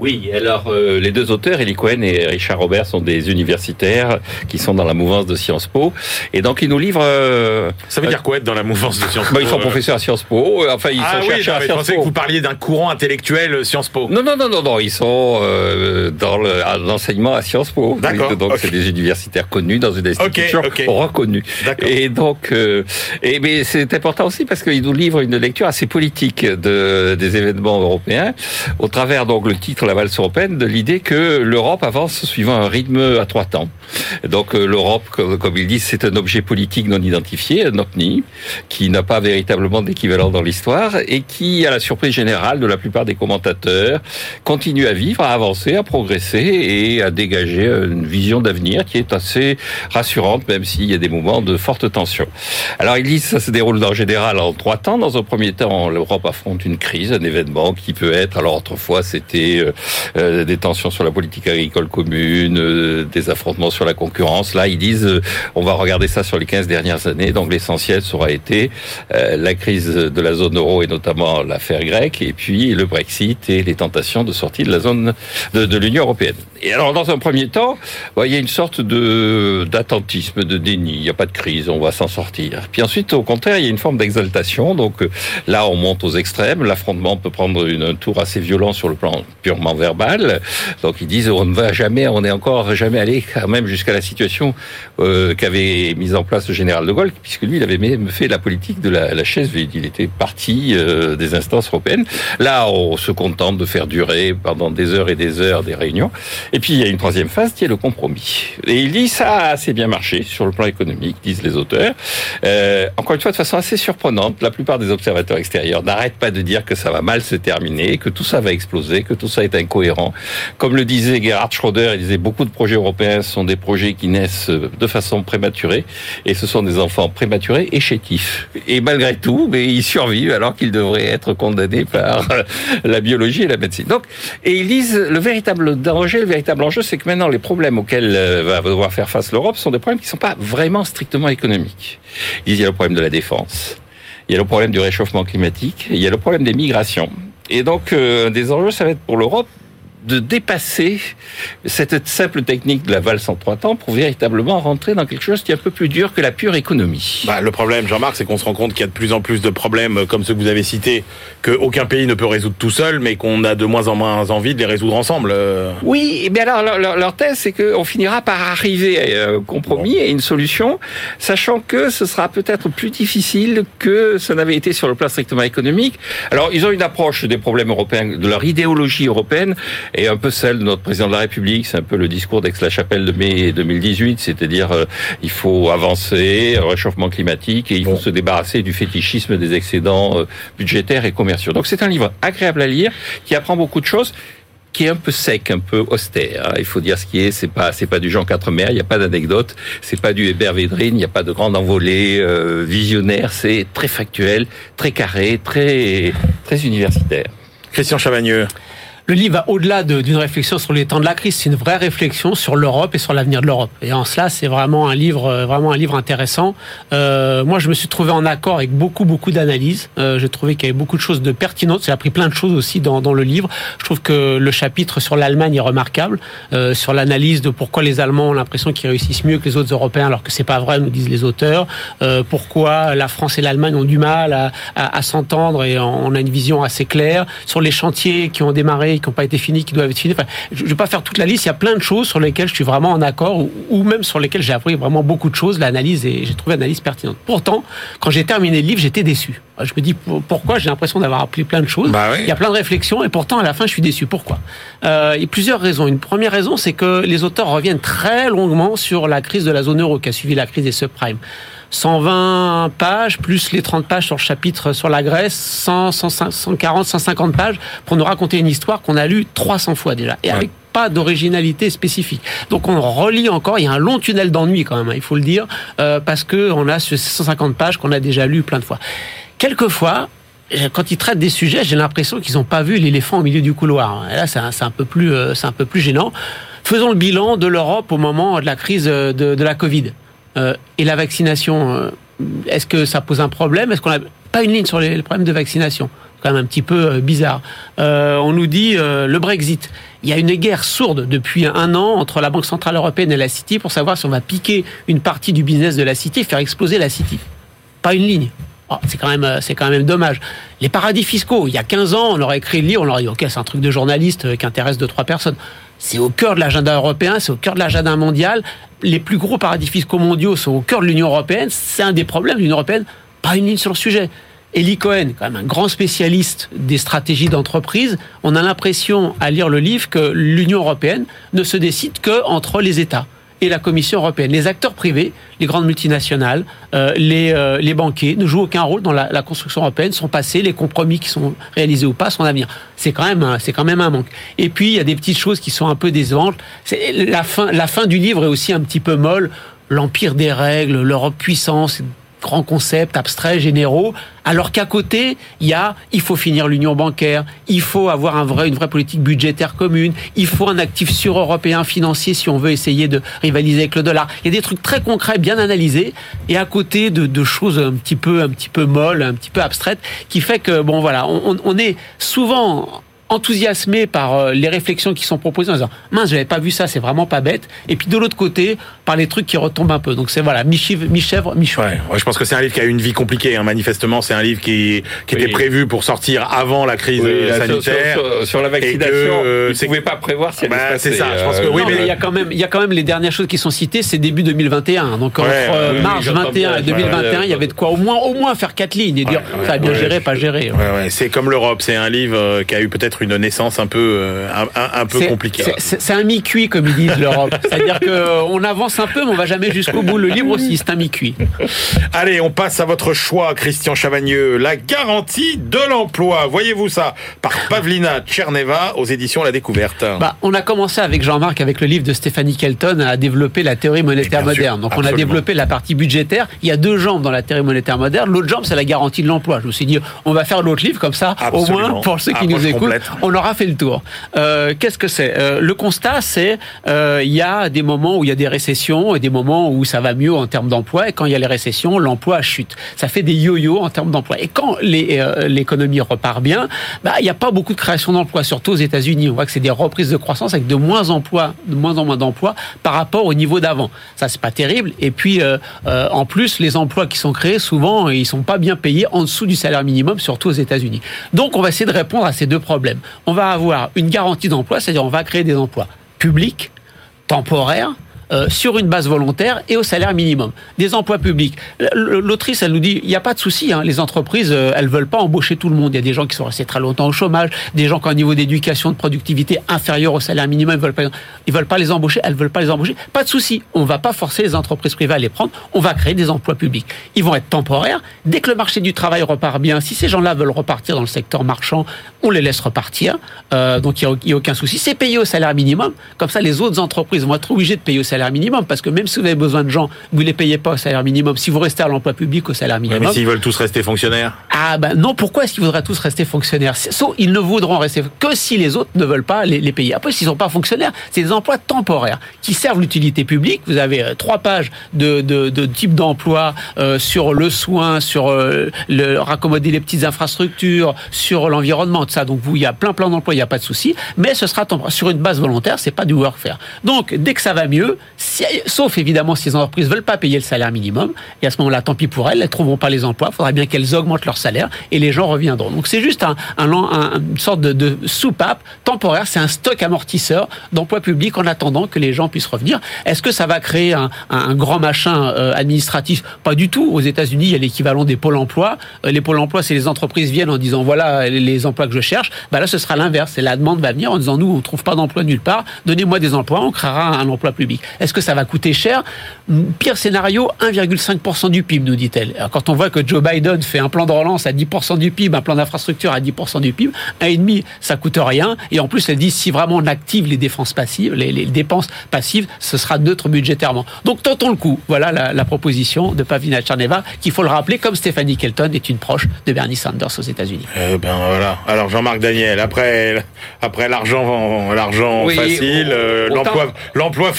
Speaker 5: Oui, alors euh, les deux auteurs, Eli Cohen et Richard Robert, sont des universitaires qui sont dans la mouvance de Sciences Po. Et donc ils nous livrent... euh,
Speaker 2: Ça veut dire quoi être dans la mouvance de Sciences Po
Speaker 5: bah, ils sont
Speaker 2: euh
Speaker 5: professeurs à Sciences Po, enfin ils
Speaker 2: Ah
Speaker 5: sont
Speaker 2: oui,
Speaker 5: chercheurs
Speaker 2: non,
Speaker 5: à
Speaker 2: je
Speaker 5: Sciences
Speaker 2: pensais que
Speaker 5: Po.
Speaker 2: vous parliez d'un courant intellectuel euh, Sciences Po.
Speaker 5: Non, non, non, non, non, ils sont euh, dans le- à l'enseignement à Sciences Po.
Speaker 2: D'accord,
Speaker 5: Donc c'est des universitaires connus dans une institution
Speaker 2: ok.
Speaker 5: reconnue.
Speaker 2: D'accord.
Speaker 5: Et donc, euh, et mais c'est important aussi parce qu'ils nous livrent une lecture assez politique de, des événements européens, au travers donc le titre La valse européenne de l'idée que l'Europe avance suivant un rythme à trois temps. Donc euh, l'Europe, comme, ils disent, c'est un objet politique non identifié, un OVNI, qui n'a pas véritablement d'équivalent dans l'histoire et qui, à la surprise générale de la plupart des commentateurs, continue à vivre, à avancer, à progresser et à dégager une vision d'avenir qui est assez rassurante, même s'il y a des moments de forte tension. Alors ils disent ça se déroule en général en trois temps. Dans un premier temps, l'Europe affronte une crise, un événement qui peut être, alors autrefois c'était euh, euh, des tensions sur la politique agricole commune, euh, des affrontements sur la concurrence. Là, ils disent, on va regarder ça sur les 15 dernières années. Donc l'essentiel sera été la crise de la zone euro et notamment l'affaire grecque, et puis le Brexit et les tentations de sortie de la zone de, l'Union européenne. Et alors, dans un premier temps, il y a une sorte de d'attentisme, de déni. Il n'y a pas de crise, on va s'en sortir. Puis ensuite, au contraire, il y a une forme d'exaltation. Donc là, on monte aux extrêmes. L'affrontement peut prendre un tour assez violent sur le plan purement verbal. Donc ils disent, on ne va jamais, on n'est encore jamais allé quand même jusqu'à la situation euh, qu'avait mise en place le général de Gaulle, puisque lui, il avait même fait la politique de la, la chaise vide. Il était parti euh, des instances européennes. Là, on se contente de faire durer pendant des heures et des heures des réunions. Et puis, il y a une troisième phase qui est le compromis. Et il dit, ça a assez bien marché sur le plan économique, disent les auteurs. Euh, encore une fois, de façon assez surprenante, la plupart des observateurs extérieurs n'arrêtent pas de dire que ça va mal se terminer, que tout ça va exploser, que tout ça est incohérent. Comme le disait Gerhard Schröder, il disait beaucoup de projets européens sont des projets qui naissent de façon prématurée, et ce sont des enfants prématurés et chétifs. Et malgré tout, mais ils survivent alors qu'ils devraient être condamnés par euh, la biologie et la médecine. Donc, et ils disent le véritable danger, le véritable enjeu, c'est que maintenant les problèmes auxquels euh, va devoir faire face l'Europe sont des problèmes qui ne sont pas vraiment strictement économiques. Ils disent il y a le problème de la défense, il y a le problème du réchauffement climatique, il y a le problème des migrations. Et donc, euh, un des enjeux, ça va être pour l'Europe de dépasser cette simple technique de la valse en trois temps pour véritablement rentrer dans quelque chose qui est un peu plus dur que la pure économie.
Speaker 2: Bah, le problème, Jean-Marc, c'est qu'on se rend compte qu'il y a de plus en plus de problèmes euh, comme ceux que vous avez cités, qu'aucun pays ne peut résoudre tout seul, mais qu'on a de moins en moins envie de les résoudre ensemble. euh.
Speaker 5: Oui, mais alors leur, leur- leur thèse, c'est qu'on finira par arriver à un compromis et une solution, sachant que ce sera peut-être plus difficile que ça n'avait été sur le plan strictement économique. Alors, ils ont une approche des problèmes européens, de leur idéologie européenne, et un peu celle de notre président de la République. C'est un peu le discours d'Aix-la-Chapelle de mai 2018, c'est-à-dire euh, il faut avancer, réchauffement climatique, et il faut
Speaker 2: Bon.
Speaker 5: se débarrasser du fétichisme des excédents euh, budgétaires et commerciaux. Donc c'est un livre agréable à lire, qui apprend beaucoup de choses qui est un peu sec, un peu austère. hein. Il faut dire ce qui est. C'est pas, c'est pas du Jean Quatremer. Il n'y a pas d'anecdote. C'est pas du Hébert Védrine. Il n'y a pas de grande envolée euh, visionnaire. C'est très factuel, très carré, très, très universitaire.
Speaker 2: Christian Chavagneux.
Speaker 6: Le livre va au-delà de- d'une réflexion sur les temps de la crise, c'est une vraie réflexion sur l'Europe et sur l'avenir de l'Europe. Et en cela, c'est vraiment un livre, euh, vraiment un livre intéressant. Euh, moi, je me suis trouvé en accord avec beaucoup, beaucoup d'analyses. Euh, J'ai trouvé qu'il y avait beaucoup de choses de pertinentes. J'ai appris plein de choses aussi dans, dans le livre. Je trouve que le chapitre sur l'Allemagne est remarquable, euh, sur l'analyse de pourquoi les Allemands ont l'impression qu'ils réussissent mieux que les autres Européens, alors que c'est pas vrai, nous disent les auteurs. Euh, pourquoi la France et l'Allemagne ont du mal à, à s'entendre et on a une vision assez claire sur les chantiers qui ont démarré qui n'ont pas été finis, qui doivent être finis. Enfin, je ne vais pas faire toute la liste. Il y a plein de choses sur lesquelles je suis vraiment en accord ou, ou même sur lesquelles j'ai appris vraiment beaucoup de choses. L'analyse et j'ai trouvé l'analyse pertinente. Pourtant, quand j'ai terminé le livre, j'étais déçu. Je me dis pourquoi? J'ai l'impression d'avoir appris plein de choses.
Speaker 2: Bah oui.
Speaker 6: Il y a plein de réflexions et pourtant à la fin je suis déçu. Pourquoi? Euh, Il y a plusieurs raisons. Une première raison, c'est que les auteurs reviennent très longuement sur la crise de la zone euro qui a suivi la crise des subprimes. 120 pages, plus les 30 pages sur le chapitre sur la Grèce, 100, 140, 150 pages pour nous raconter une histoire qu'on a lue 300 fois déjà. Et avec pas d'originalité spécifique. Donc on relit encore, il y a un long tunnel d'ennui quand même, hein, il faut le dire, euh, parce que on a ce 150 pages qu'on a déjà lu plein de fois. Quelquefois, quand ils traitent des sujets, j'ai l'impression qu'ils n'ont pas vu l'éléphant au milieu du couloir. Et là, c'est un, un, peu plus, euh, c'est un peu plus gênant. Faisons le bilan de l'Europe au moment de la crise de, de la Covid. Euh, et la vaccination, euh, est-ce que ça pose un problème? Est-ce qu'on a pas une ligne sur les, problèmes de vaccination? Quand même un petit peu euh, bizarre. Euh, on nous dit euh, le Brexit. Il y a une guerre sourde depuis un an entre la Banque Centrale Européenne et la City pour savoir si on va piquer une partie du business de la City et faire exploser la City. Pas une ligne. Oh, c'est quand même c'est quand même dommage. Les paradis fiscaux, il y a 15 ans, on aurait écrit le livre, on aurait dit OK, c'est un truc de journaliste qui intéresse deux trois personnes. C'est au cœur de l'agenda européen, c'est au cœur de l'agenda mondial. Les plus gros paradis fiscaux mondiaux sont au cœur de l'Union européenne. C'est un des problèmes de l'Union européenne. Pas une ligne sur le sujet. Eli Cohen, quand même un grand spécialiste des stratégies d'entreprise, on a l'impression à lire le livre que l'Union européenne ne se décide que entre les États et la Commission européenne. Les acteurs privés, les grandes multinationales, euh, les, euh, les banquiers ne jouent aucun rôle dans la, construction européenne, sont passés, les compromis qui sont réalisés ou pas sont à venir. C'est quand même quand même un manque. Et puis il y a des petites choses qui sont un peu décevantes. La fin, la fin du livre est aussi un petit peu molle. L'empire des règles, l'Europe puissance, grands concepts abstraits, généraux, alors qu'à côté, il y a, il faut finir l'union bancaire, il faut avoir un vrai, une vraie politique budgétaire commune, il faut un actif sur-européen financier si on veut essayer de rivaliser avec le dollar. Il y a des trucs très concrets, bien analysés, et à côté de, de choses un petit peu, un petit peu molles, un petit peu abstraites, qui fait que, bon voilà, on, on est souvent enthousiasmé par euh, les réflexions qui sont proposées en disant mince j'avais pas vu ça c'est vraiment pas bête. Et puis de l'autre côté par les trucs qui retombent un peu. Donc c'est voilà mi-chèvre mi-chèvre mi
Speaker 2: ouais, ouais, je pense que c'est un livre qui a eu une vie compliquée hein. manifestement c'est un livre qui, qui oui. était prévu pour sortir avant la crise oui, sanitaire
Speaker 5: sur, sur, sur, la vaccination que, vous ne pouvez pas prévoir si
Speaker 2: bah, c'est ça je pense que
Speaker 6: euh, oui non, mais il y a quand même il y a quand même les dernières choses qui sont citées c'est début 2021 donc ouais, entre euh, mars 21 et 2021 il y avait de quoi au moins au moins faire quatre lignes et dire ça a bien géré pas géré
Speaker 2: c'est comme l'Europe c'est un livre qui a eu peut-être une naissance un peu un, un peu compliquée.
Speaker 6: C'est un mi-cuit comme ils disent l'Europe. C'est-à-dire qu'on avance un peu, mais on va jamais jusqu'au bout. Le livre aussi, c'est un mi-cuit.
Speaker 2: Allez, on passe à votre choix, Christian Chavagneux. La garantie de l'emploi. Voyez-vous ça? Par Pavlina Tcherneva aux éditions La Découverte.
Speaker 6: Bah, on a commencé avec Jean-Marc, avec le livre de Stéphanie Kelton, à développer la théorie monétaire moderne. Donc absolument. on a développé la partie budgétaire. Il y a deux jambes dans la théorie monétaire moderne. L'autre jambe, c'est la garantie de l'emploi. Je me suis dit, on va faire l'autre livre comme ça, absolument. au moins pour ceux qui Approche nous écoutent, complète. On aura fait le tour. Euh, Qu'est-ce que c'est? Euh, Le constat, c'est euh, il y a des moments où il y a des récessions et des moments où ça va mieux en termes d'emploi. Et quand il y a les récessions, l'emploi chute. Ça fait des yo-yo en termes d'emploi. Et quand l'économie repart bien, bah, il n'y a pas beaucoup de création d'emplois, surtout aux États-Unis. On voit que c'est des reprises de croissance avec de moins emplois, de moins en moins d'emplois par rapport au niveau d'avant. Ça, c'est pas terrible. Et puis, en plus, les emplois qui sont créés, souvent, ils sont pas bien payés en dessous du salaire minimum, surtout aux États-Unis. Donc, on va essayer de répondre à ces deux problèmes. On va avoir une garantie d'emploi, c'est-à-dire on va créer des emplois publics, temporaires, euh, sur une base volontaire et au salaire minimum. Des emplois publics. L'autrice, elle nous dit, il n'y a pas de souci, hein, les entreprises, euh, elles veulent pas embaucher tout le monde. Il y a des gens qui sont restés très longtemps au chômage, des gens qui ont un niveau d'éducation, de productivité inférieur au salaire minimum, ils veulent pas, veulent pas les embaucher, elles veulent pas les embaucher. Pas de souci, on va pas forcer les entreprises privées à les prendre, on va créer des emplois publics. Ils vont être temporaires. Dès que le marché du travail repart bien, si ces gens-là veulent repartir dans le secteur marchand, on les laisse repartir. Euh, donc il n'y a, a, aucun souci. C'est payé au salaire minimum. Comme ça, les autres entreprises vont être obligées de payer au salaire minimum parce que même si vous avez besoin de gens, vous ne les payez pas au salaire minimum. Si vous restez à l'emploi public au salaire minimum.
Speaker 2: Mais s'ils veulent tous rester fonctionnaires
Speaker 6: Ah ben non, pourquoi est-ce qu'ils voudraient tous rester fonctionnaires? Sauf, Ils ne voudront rester que si les autres ne veulent pas les, les payer. Après, s'ils ne sont pas fonctionnaires, c'est des emplois temporaires qui servent l'utilité publique. Vous avez euh, trois pages de, de, de type d'emploi euh, sur le soin, sur euh, le raccommoder les petites infrastructures, sur l'environnement, tout ça. Donc vous, il y a plein plein d'emplois, il n'y a pas de souci. Mais ce sera temporaire. sur une base volontaire, c'est pas du workfare. Donc dès que ça va mieux, sauf évidemment si les entreprises veulent pas payer le salaire minimum, et à ce moment-là, tant pis pour elles, elles trouveront pas les emplois. Il faudra bien qu'elles augmentent leur, salaire et les gens reviendront. Donc c'est juste un, un, un, une sorte de, soupape temporaire, c'est un stock amortisseur d'emplois publics en attendant que les gens puissent revenir. Est-ce que ça va créer un, grand machin euh, administratif? Pas du tout. Aux États-Unis, il y a l'équivalent des pôles emploi. Euh, les pôles emploi, c'est les entreprises viennent en disant voilà les emplois que je cherche. Bah là, ce sera l'inverse. C'est la demande va venir en disant nous, on trouve pas d'emploi nulle part. Donnez-moi des emplois, on créera un emploi public. Est-ce que ça va coûter cher Pire scénario, 1,5% du PIB, nous dit-elle. Quand on voit que Joe Biden fait un plan de relance à 10% du PIB, un plan d'infrastructure à 10% du PIB, un et demi, ça coûte rien. Et en plus, elle dit si vraiment on active les dépenses passives, les, les dépenses passives, ce sera neutre budgétairement. Donc tentons le coup. Voilà la, la proposition de Pavlina Tcherneva, qui faut le rappeler, comme Stephanie Kelton est une proche de Bernie Sanders aux États-Unis.
Speaker 2: Eh ben voilà. Alors Jean-Marc Daniel, après après l'argent l'argent
Speaker 5: Oui,
Speaker 2: facile, euh, l'emploi l'emploi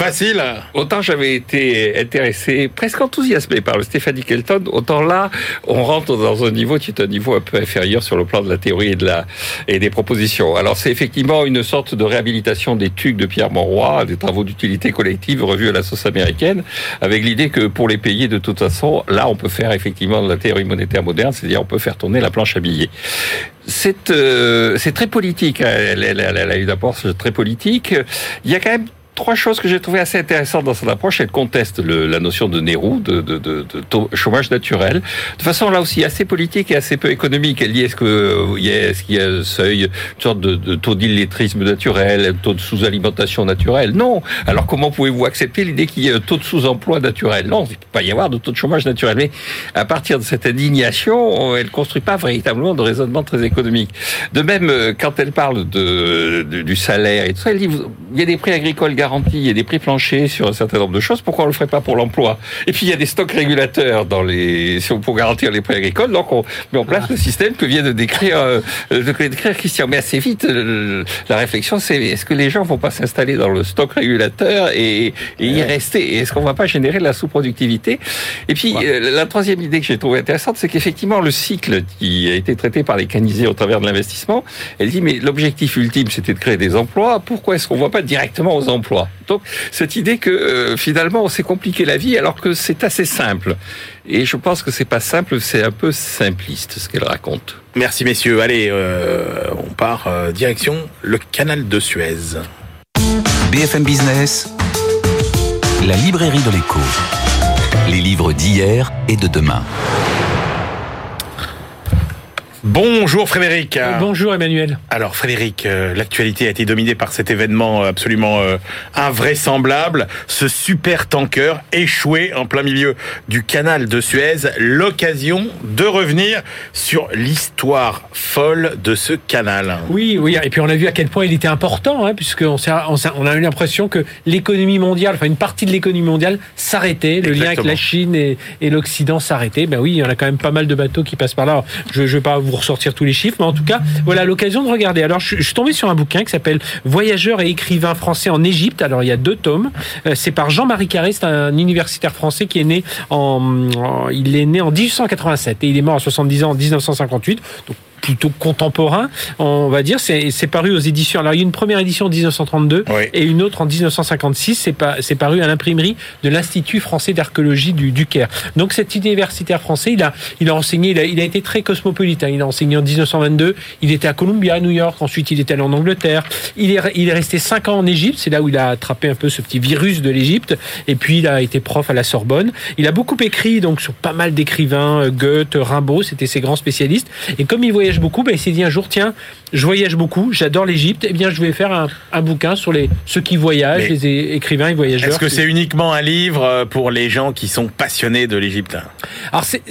Speaker 2: facile.
Speaker 5: Autant j'avais été intéressé, presque enthousiasmé par le Stéphanie Kelton, autant là, on rentre dans un niveau qui est un niveau un peu inférieur sur le plan de la théorie et, de la, et des propositions. Alors c'est effectivement une sorte de réhabilitation des TUC de Pierre Monroy, des travaux d'utilité collective revus à la sauce américaine, avec l'idée que pour les payer de toute façon, là on peut faire effectivement de la théorie monétaire moderne, c'est-à-dire on peut faire tourner la planche à billets. C'est euh, très politique. hein. Elle, elle, elle, elle a une approche très politique. Il y a quand même trois choses que j'ai trouvées assez intéressantes dans son approche. Elle conteste le, la notion de Nérou, de, de, de, de chômage naturel, de façon là aussi assez politique et assez peu économique. Elle dit est-ce que il y a, est-ce qu'il y a un seuil, une sorte de, taux d'illettrisme naturel, un taux de sous-alimentation naturelle Non. Alors comment pouvez-vous accepter l'idée qu'il y ait un taux de sous-emploi naturel? Non, il ne peut pas y avoir de taux de chômage naturel. Mais à partir de cette indignation, elle construit pas véritablement de raisonnement très économique. De même, euh, quand elle parle de, du salaire et tout ça, elle dit il y a des prix agricoles y a des prix planchers sur un certain nombre de choses. Pourquoi on le ferait pas pour l'emploi? Et puis il y a des stocks régulateurs dans les si on pour garantir les prix agricoles. Donc on met en place le système que vient de décrire euh, de décrire Christian. Mais assez vite, la réflexion c'est est-ce que les gens vont pas s'installer dans le stock régulateur et, et y rester? Et Est-ce qu'on va pas générer de la sous-productivité? Et puis euh, la troisième idée que j'ai trouvée intéressante, c'est qu'effectivement le cycle qui a été traité par les canisés au travers de l'investissement, elle dit mais l'objectif ultime c'était de créer des emplois. Pourquoi est-ce qu'on ne voit pas directement aux emplois? Donc cette idée que euh, finalement on s'est compliqué la vie alors que c'est assez simple. Et je pense que c'est pas simple, c'est un peu simpliste ce qu'elle raconte.
Speaker 2: Merci messieurs. Allez, euh, on part euh, direction le canal de Suez.
Speaker 1: BFM Business, la librairie de l'écho. Les livres d'hier et de demain.
Speaker 2: Bonjour Frédéric.
Speaker 6: Bonjour Emmanuel.
Speaker 2: Alors Frédéric, euh, l'actualité a été dominée par cet événement euh, absolument euh, invraisemblable, ce super tanker échoué en plein milieu du canal de Suez, l'occasion de revenir sur l'histoire folle de ce canal.
Speaker 7: Oui, oui, et puis on a vu à quel point il était important, hein, puisqu'on on, a eu l'impression que l'économie mondiale, enfin une partie de l'économie mondiale s'arrêtait, le lien avec la Chine et, et l'Occident s'arrêtait. Ben oui, il y en a quand même pas mal de bateaux qui passent par là. Alors, je ne vais pas vous ressortir tous les chiffres, mais en tout cas, voilà l'occasion de regarder. Alors, je, suis tombé sur un bouquin qui s'appelle Voyageurs et écrivains français en Égypte. Alors, il y a deux tomes. Euh, c'est par Jean-Marie Carré, c'est un universitaire français qui est né en, en- il est né en 1887 et il est mort à 70 ans en 1958. Donc, plutôt contemporain, on va dire. C'est c'est paru aux éditions. Alors, il y a une première édition en 1932
Speaker 2: Oui.
Speaker 7: et une autre en 1956. C'est pas, c'est paru à l'imprimerie de l'Institut français d'archéologie du, du Caire. Donc, cet universitaire français, il a, il a enseigné, il a, il a été très cosmopolite. hein. Il a enseigné en 1922. Il était à Columbia, à New York. Ensuite, il est allé en Angleterre. Il est, il est resté cinq ans en Égypte. C'est là où il a attrapé un peu ce petit virus de l'Égypte. Et puis, il a été prof à la Sorbonne. Il a beaucoup écrit, donc, sur pas mal d'écrivains, euh, Goethe, Rimbaud, c'était ses grands spécialistes. Et comme il beaucoup, ben, il s'est dit un jour, tiens, je voyage beaucoup, j'adore l'Égypte, eh bien, je vais faire un, un bouquin sur les, ceux qui voyagent,
Speaker 2: Mais
Speaker 7: les écrivains et voyageurs.
Speaker 2: Est-ce que c'est uniquement un livre euh, pour les gens qui sont passionnés de l'Égypte?
Speaker 7: Alors c'est-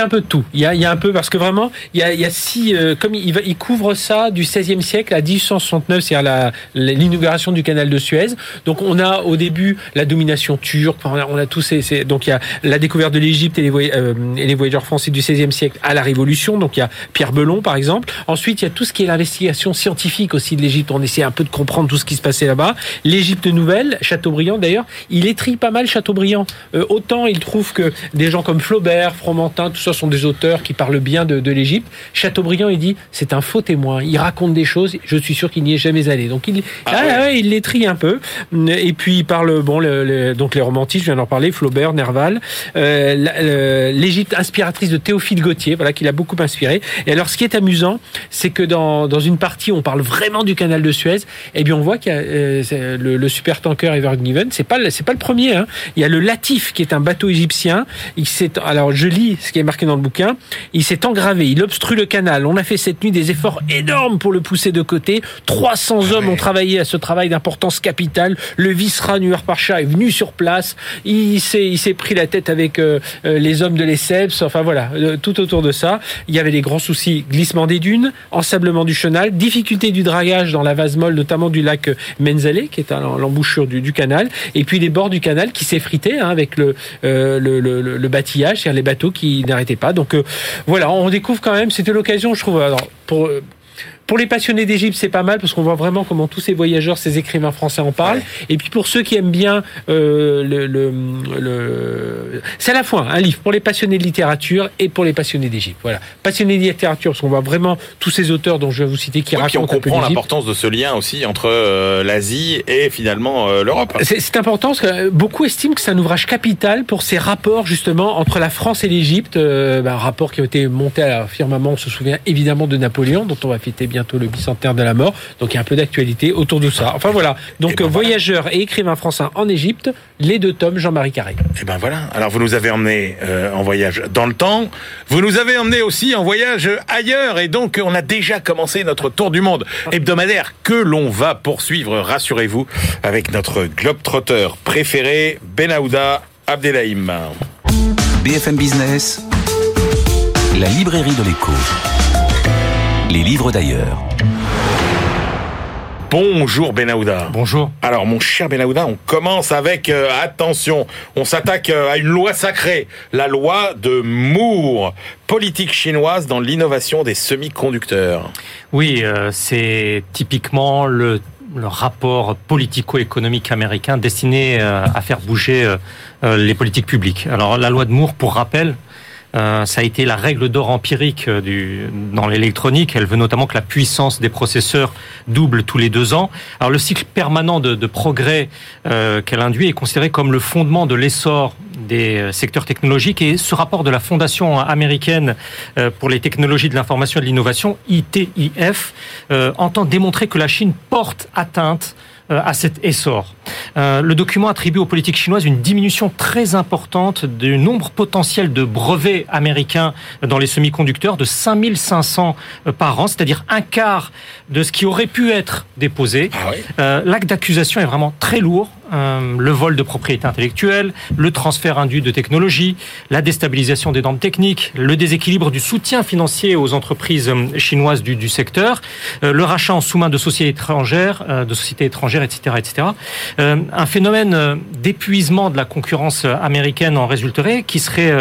Speaker 7: un peu tout. Il y a, il y a un peu parce que vraiment il y a, il y a six euh, comme il, va, il couvre ça du 16e siècle à 1869, c'est-à-dire la- la- l'inauguration du canal de Suez. Donc on a au début la domination turque, on a, on a tous ces, ces- donc il y a la découverte de l'Égypte et, les voy- euh, et les voyageurs français du 16e siècle à la Révolution. Donc il y a Pierre Belon par exemple. Ensuite, il y a tout ce qui est l'investigation scientifique aussi de l'Égypte. On essaie un peu de comprendre tout ce qui se passait là-bas. L'Égypte nouvelle, Chateaubriand d'ailleurs, il étrie pas mal Chateaubriand. Euh, autant il trouve que des gens comme Flaubert, Fromentin, tout ça sont des auteurs qui parlent bien de, de l'Égypte. Chateaubriand, il dit, c'est un faux témoin. Il raconte des choses. Je suis sûr qu'il n'y est jamais allé. Donc il,
Speaker 2: Ah
Speaker 7: ah,
Speaker 2: ouais.
Speaker 7: ouais, il un peu. Et puis il parle, bon, le- le- donc les romantiques, je viens d'en parler, Flaubert, Nerval, euh, l'Égypte inspiratrice de Théophile Gautier, voilà, qui l'a beaucoup inspiré. Et alors, ce qui est amusant, c'est que dans, dans une partie où on parle vraiment du canal de Suez, eh bien, on voit qu'il y a euh, le, le super tanker Ever Given, c'est pas le- c'est pas le premier. Hein. Il y a le Latif qui est un bateau égyptien. Il s'est, alors je lis ce qui est marqué dans le bouquin. Il s'est engravé, il obstrue le canal. On a fait cette nuit des efforts énormes pour le pousser de côté. 300 hommes ont travaillé à ce travail d'importance capitale. Le vice-rat Nuer Parcha est venu sur place. Il s'est, il s'est pris la tête avec euh, euh, les hommes de l'Esseps. Enfin voilà, euh, tout autour de ça. Il y avait des grands soucis glissement des dunes, ensablement du difficulté du dragage dans la vase molle, notamment du lac euh, Menzale, qui est à l'embouchure du, canal, et puis les bords du canal qui s'effritaient hein, avec le, euh, bâtillage, c'est-à-dire les bateaux qui n'arrêtaient pas. Donc euh, voilà, on découvre quand même, c'était l'occasion, je trouve, pour... euh, pour les passionnés d'Égypte, c'est pas mal parce qu'on voit vraiment comment tous ces voyageurs, ces écrivains français en parlent. Et puis pour ceux qui aiment bien euh, le, le, le- c'est à la fois un livre pour les passionnés de littérature et pour les passionnés d'Égypte. Voilà, passionnés de littérature parce qu'on voit vraiment tous ces auteurs dont je vais vous citer qui
Speaker 2: Oui, puis on
Speaker 7: racontent un peu
Speaker 2: comprend l'importance de ce lien aussi entre euh, l'Asie et finalement euh, l'Europe.
Speaker 7: C'est important parce que beaucoup estiment que c'est un ouvrage capital pour ces rapports justement entre la France et l'Égypte, euh, bah, un rapport qui a été monté à la firmament, on se souvient évidemment de Napoléon, dont on va fêter bientôt le bicentenaire de la mort, donc il y a un peu d'actualité autour de ça. Enfin voilà, donc
Speaker 2: Eh ben voilà.
Speaker 7: voyageur et écrivain français en Égypte, les deux tomes Jean-Marie Carré.
Speaker 2: Et ben voilà. Alors vous nous avez emmené euh, en voyage dans le temps. Vous nous avez emmené aussi en voyage ailleurs. Et donc on a déjà commencé notre tour du monde hebdomadaire que l'on va poursuivre, rassurez-vous, avec notre globe-trotteur préféré, Benahouda Abdelhaim.
Speaker 1: BFM Business, la librairie de l'écho. Les livres d'ailleurs.
Speaker 2: Bonjour Benahouda.
Speaker 4: Bonjour.
Speaker 2: Alors mon cher Benahouda, on commence avec euh, attention, on s'attaque euh, à une loi sacrée, la loi de Moore, politique chinoise dans l'innovation des semi-conducteurs.
Speaker 8: Oui, euh, c'est typiquement le, le rapport politico-économique américain destiné euh, à faire bouger les politiques publiques. Alors la loi de Moore, pour rappel, euh, ça a été la règle d'or empirique euh, du, dans l'électronique. Elle veut notamment que la puissance des processeurs double tous les deux ans. Alors le cycle permanent de, de progrès euh, qu'elle induit est considéré comme le fondement de l'essor des euh, secteurs technologiques et ce rapport de la Fondation américaine pour les technologies de l'information et de l'innovation, ITIF, euh, entend démontrer que la Chine porte atteinte à cet essor. Euh, le document attribue aux politiques chinoises une diminution très importante du nombre potentiel de brevets américains dans les semi-conducteurs de 5500 euh, par an, c'est-à-dire un quart de ce qui aurait pu être déposé.
Speaker 2: Ah oui
Speaker 8: Euh, L'acte d'accusation est vraiment très lourd. Euh, le vol de propriété intellectuelle, le transfert indu de technologie, la déstabilisation des normes techniques, le déséquilibre du soutien financier aux entreprises euh, chinoises du, du secteur, euh, le rachat en sous-main de sociétés étrangères, de sociétés étrangères, etc., etc. Un phénomène d'épuisement de la concurrence américaine en résulterait, qui serait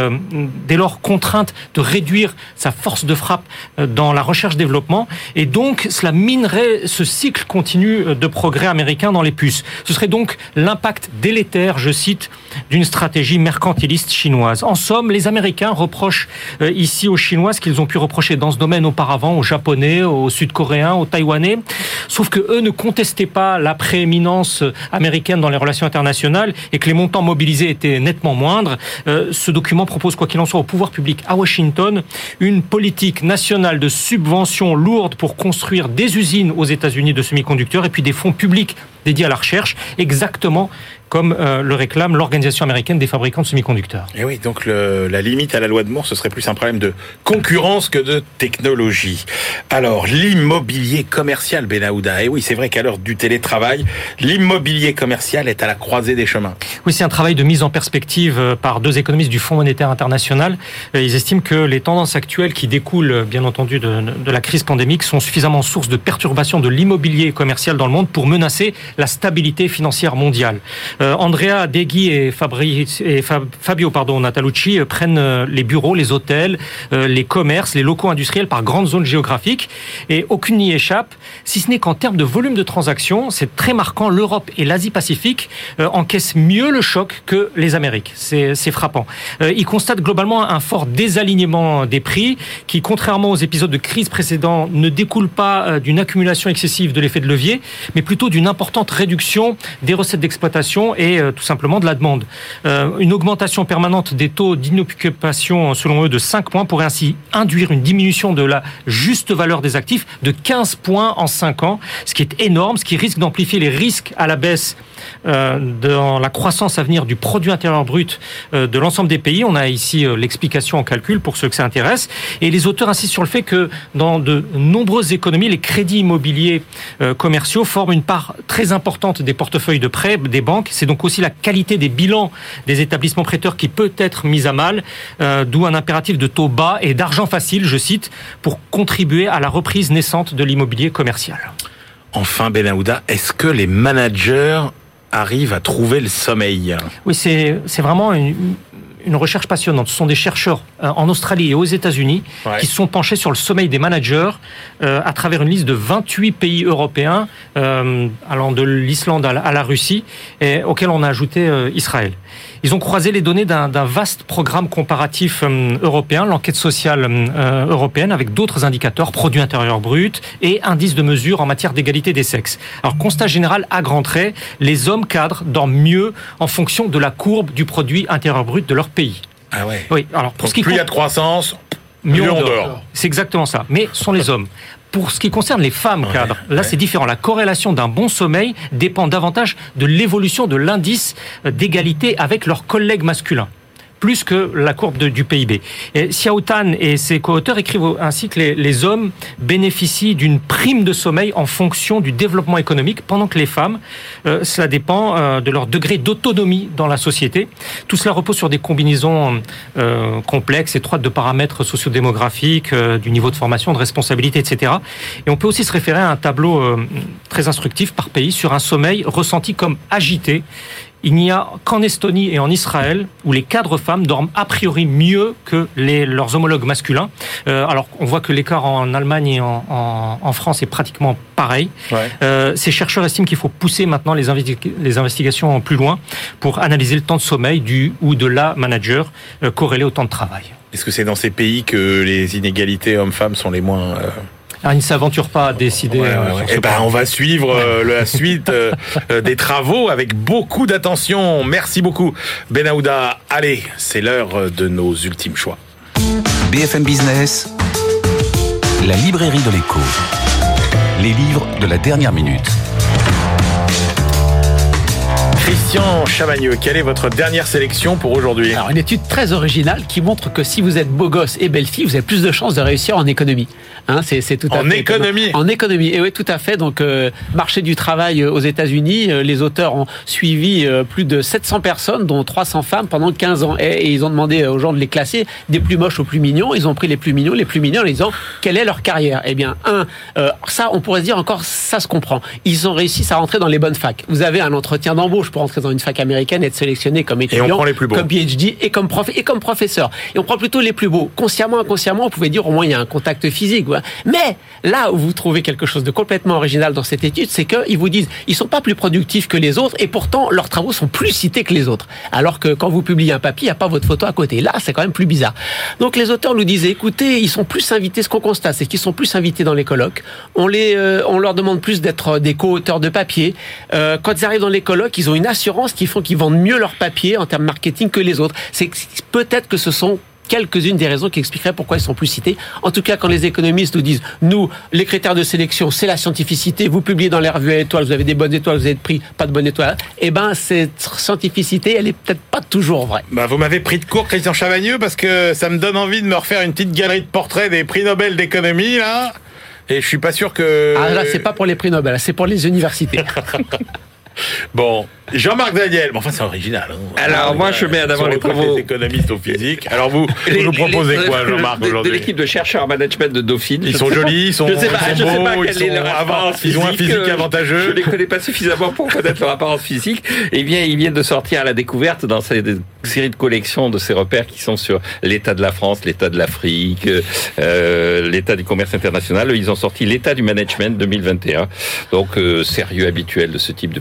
Speaker 8: dès lors contrainte de réduire sa force de frappe dans la recherche-développement, et donc cela minerait ce cycle continu de progrès américain dans les puces. Ce serait donc l'impact délétère, je cite, d'une stratégie mercantiliste chinoise. En somme, les Américains reprochent euh, ici aux Chinois ce qu'ils ont pu reprocher dans ce domaine auparavant aux Japonais, aux Sud-Coréens, aux Taïwanais, sauf que eux ne contestaient pas la prééminence américaine dans les relations internationales et que les montants mobilisés étaient nettement moindres. Euh, ce document propose, quoi qu'il en soit, au pouvoir public à Washington une politique nationale de subventions lourdes pour construire des usines aux États-Unis de semi-conducteurs et puis des fonds publics dédiés à la recherche, exactement comme euh, le réclame l'Organisation américaine des fabricants de semi-conducteurs.
Speaker 2: Et oui, donc le- la limite à la loi de Moore, ce serait plus un problème de concurrence que de technologie. Alors, l'immobilier commercial, Benahouda. Et oui, c'est vrai qu'à l'heure du télétravail, l'immobilier commercial est à la croisée des chemins.
Speaker 8: Oui, c'est un travail de mise en perspective euh, par deux économistes du Fonds monétaire international. Ils estiment que les tendances actuelles qui découlent, euh, bien entendu, de, de la crise pandémique sont suffisamment source de perturbation de l'immobilier commercial dans le monde pour menacer la stabilité financière mondiale. Euh, Andrea Deghi et, Fabio Natalucci euh, prennent euh, les bureaux, les hôtels, les commerces, les locaux industriels par grandes zones géographiques et aucune n'y échappe, si ce n'est qu'en termes de volume de transactions, c'est très marquant, l'Europe et l'Asie-Pacifique encaissent mieux le choc que les Amériques. C'est frappant. ils constatent globalement un fort désalignement des prix qui, contrairement aux épisodes de crise précédents, ne découle pas d'une accumulation excessive de l'effet de levier, mais plutôt d'une importante réduction des recettes d'exploitation et tout simplement de la demande. Euh, une augmentation permanente des taux d'inoccupation, selon eux, de 5 points pourrait ainsi induire une diminution de la juste valeur des actifs de 15 points en 5 ans, ce qui est énorme, ce qui risque d'amplifier les risques à la baisse euh, dans la croissance à venir du produit intérieur brut euh, de l'ensemble des pays. On a ici l'explication en calcul pour ceux que ça intéresse. Et les auteurs insistent sur le fait que dans de nombreuses économies, les crédits immobiliers commerciaux forment une part très importante des portefeuilles de prêts des banques. C'est donc aussi la qualité des bilans des établissements prêteurs qui peut être mise à mal, euh, d'où un impératif de taux bas et d'argent facile, je cite, pour contribuer à la reprise naissante de l'immobilier commercial.
Speaker 2: Enfin, Benahouda, est-ce que les managers arrivent à trouver le sommeil?
Speaker 8: Oui, c'est vraiment une, une recherche passionnante. Ce sont des chercheurs euh, en Australie et aux États-Unis qui se sont penchés sur le sommeil des managers euh, à travers une liste de 28 pays européens, euh, allant de l'Islande à la Russie, et auxquels on a ajouté Israël. Ils ont croisé les données d'un vaste programme comparatif européen, l'enquête sociale européenne, avec d'autres indicateurs, produits intérieur brut et indices de mesure en matière d'égalité des sexes. Alors, constat général à grands traits, les hommes cadres dorment mieux en fonction de la courbe du produit intérieur brut de leur pays.
Speaker 2: Ah ouais.
Speaker 8: Oui. Alors pour ce qui
Speaker 2: plus il y a de croissance, mieux, on dort.
Speaker 8: C'est exactement ça. Mais ce sont les hommes. Pour ce qui concerne les femmes cadres, là c'est différent. La corrélation d'un bon sommeil dépend davantage de l'évolution de l'indice d'égalité avec leurs collègues masculins plus que la courbe du PIB. Et Xiao et ses co-auteurs écrivent ainsi que les, hommes bénéficient d'une prime de sommeil en fonction du développement économique, pendant que les femmes, euh, cela dépend euh, de leur degré d'autonomie dans la société. Tout cela repose sur des combinaisons euh, complexes, étroites de paramètres sociodémographiques, du niveau de formation, de responsabilité, etc. Et on peut aussi se référer à un tableau très instructif par pays sur un sommeil ressenti comme agité il n'y a qu'en Estonie et en Israël où les cadres femmes dorment a priori mieux que les, leurs homologues masculins. Euh, alors on voit que l'écart en Allemagne et en, en, France est pratiquement pareil. Euh, ces chercheurs estiment qu'il faut pousser maintenant les, les, investigations plus loin pour analyser le temps de sommeil du ou de la manager euh, corrélé au temps de travail.
Speaker 2: Est-ce que c'est dans ces pays que les inégalités hommes-femmes sont les moins
Speaker 8: ah, il ne s'aventure pas à décider.
Speaker 2: Euh, eh ben, on va suivre euh, la suite euh, des travaux avec beaucoup d'attention. Merci beaucoup, Benahouda. Allez, c'est l'heure de nos ultimes choix.
Speaker 1: BFM Business, la librairie de l'écho. Les livres de la dernière minute.
Speaker 2: Christian Chavagneux, quelle est votre dernière sélection pour aujourd'hui?
Speaker 6: Alors, une étude très originale qui montre que si vous êtes beau gosse et belle fille, vous avez plus de chances de réussir en économie.
Speaker 2: Hein, c'est tout à en économie.
Speaker 6: En économie. Et oui, tout à fait. Donc, euh, marché du travail euh, aux États-Unis, euh, les auteurs ont suivi plus de 700 personnes, dont 300 femmes, pendant 15 ans. Et, ils ont demandé aux gens de les classer des plus moches aux plus mignons. Ils ont pris les plus mignons, les plus mignons, en disant quelle est leur carrière? Eh bien, un, ça, on pourrait se dire encore, ça se comprend. Ils ont réussi à rentrer dans les bonnes facs. Vous avez un entretien d'embauche pour entrer dans une fac américaine et être sélectionné comme étudiant, comme PhD et comme prof et comme professeur. Et on prend plutôt les plus beaux. Consciemment, inconsciemment, on pouvait dire au moins il y a un contact physique. Mais là où vous trouvez quelque chose de complètement original dans cette étude, c'est qu'ils vous disent ils sont pas plus productifs que les autres et pourtant leurs travaux sont plus cités que les autres. Alors que quand vous publiez un papier, il n'y a pas votre photo à côté. Là, c'est quand même plus bizarre. Donc les auteurs nous disaient écoutez, ils sont plus invités. Ce qu'on constate, c'est qu'ils sont plus invités dans les colloques. On les, euh, on leur demande plus d'être des co-auteurs de papier. Euh, quand ils arrivent dans les colloques, ils ont une assurance qui font qu'ils vendent mieux leur papier en termes marketing que les autres. C'est peut-être que ce sont quelques-unes des raisons qui expliqueraient pourquoi ils sont plus cités. En tout cas, quand les économistes nous disent, nous, les critères de sélection, c'est la scientificité, vous publiez dans les revues à étoiles, vous avez des bonnes étoiles, vous avez pris pas de bonnes étoiles, eh ben, cette scientificité, elle est peut-être pas toujours vraie.
Speaker 2: Bah, vous m'avez pris de court, Christian Chavagneux, parce que ça me donne envie de me refaire une petite galerie de portraits des prix Nobel d'économie, là. Et je suis pas sûr que...
Speaker 6: Ah, là, c'est pas pour les prix Nobel, c'est pour les universités.
Speaker 2: bon, Jean-Marc Daniel, bon, enfin c'est original. hein.
Speaker 5: Alors, moi, je mets en avant les travaux-
Speaker 2: économistes au physique. Alors vous, vous
Speaker 5: Les-
Speaker 2: nous proposez
Speaker 5: les-
Speaker 2: quoi, Jean-Marc,
Speaker 5: de- De
Speaker 2: aujourd'hui
Speaker 5: l'équipe de chercheurs en management de Dauphine.
Speaker 2: Ils sont jolis, ils sont,
Speaker 5: je sais pas,
Speaker 2: ils
Speaker 5: je
Speaker 2: sont
Speaker 5: sais pas
Speaker 2: beaux,
Speaker 5: quelle
Speaker 2: ils
Speaker 5: est leur apparence
Speaker 2: ils ont un
Speaker 5: physique,
Speaker 2: physique
Speaker 5: euh,
Speaker 2: avantageux.
Speaker 5: Je les connais pas suffisamment pour connaître leur apparence physique. Eh bien, ils viennent de sortir à la découverte dans cette série de collections de ces repères qui sont sur l'état de la France, l'état de l'Afrique, euh, l'état du commerce international. Ils ont sorti l'état du management 2021. Donc, euh, sérieux habituel de ce type de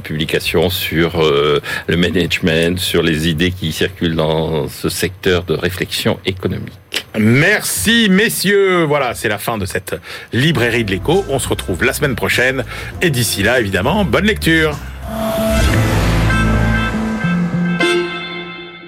Speaker 5: sur euh, le management, sur les idées qui circulent dans ce secteur de réflexion économique.
Speaker 2: Merci messieurs. Voilà, c'est la fin de cette librairie de l'écho. On se retrouve la semaine prochaine. Et d'ici là, évidemment, bonne lecture.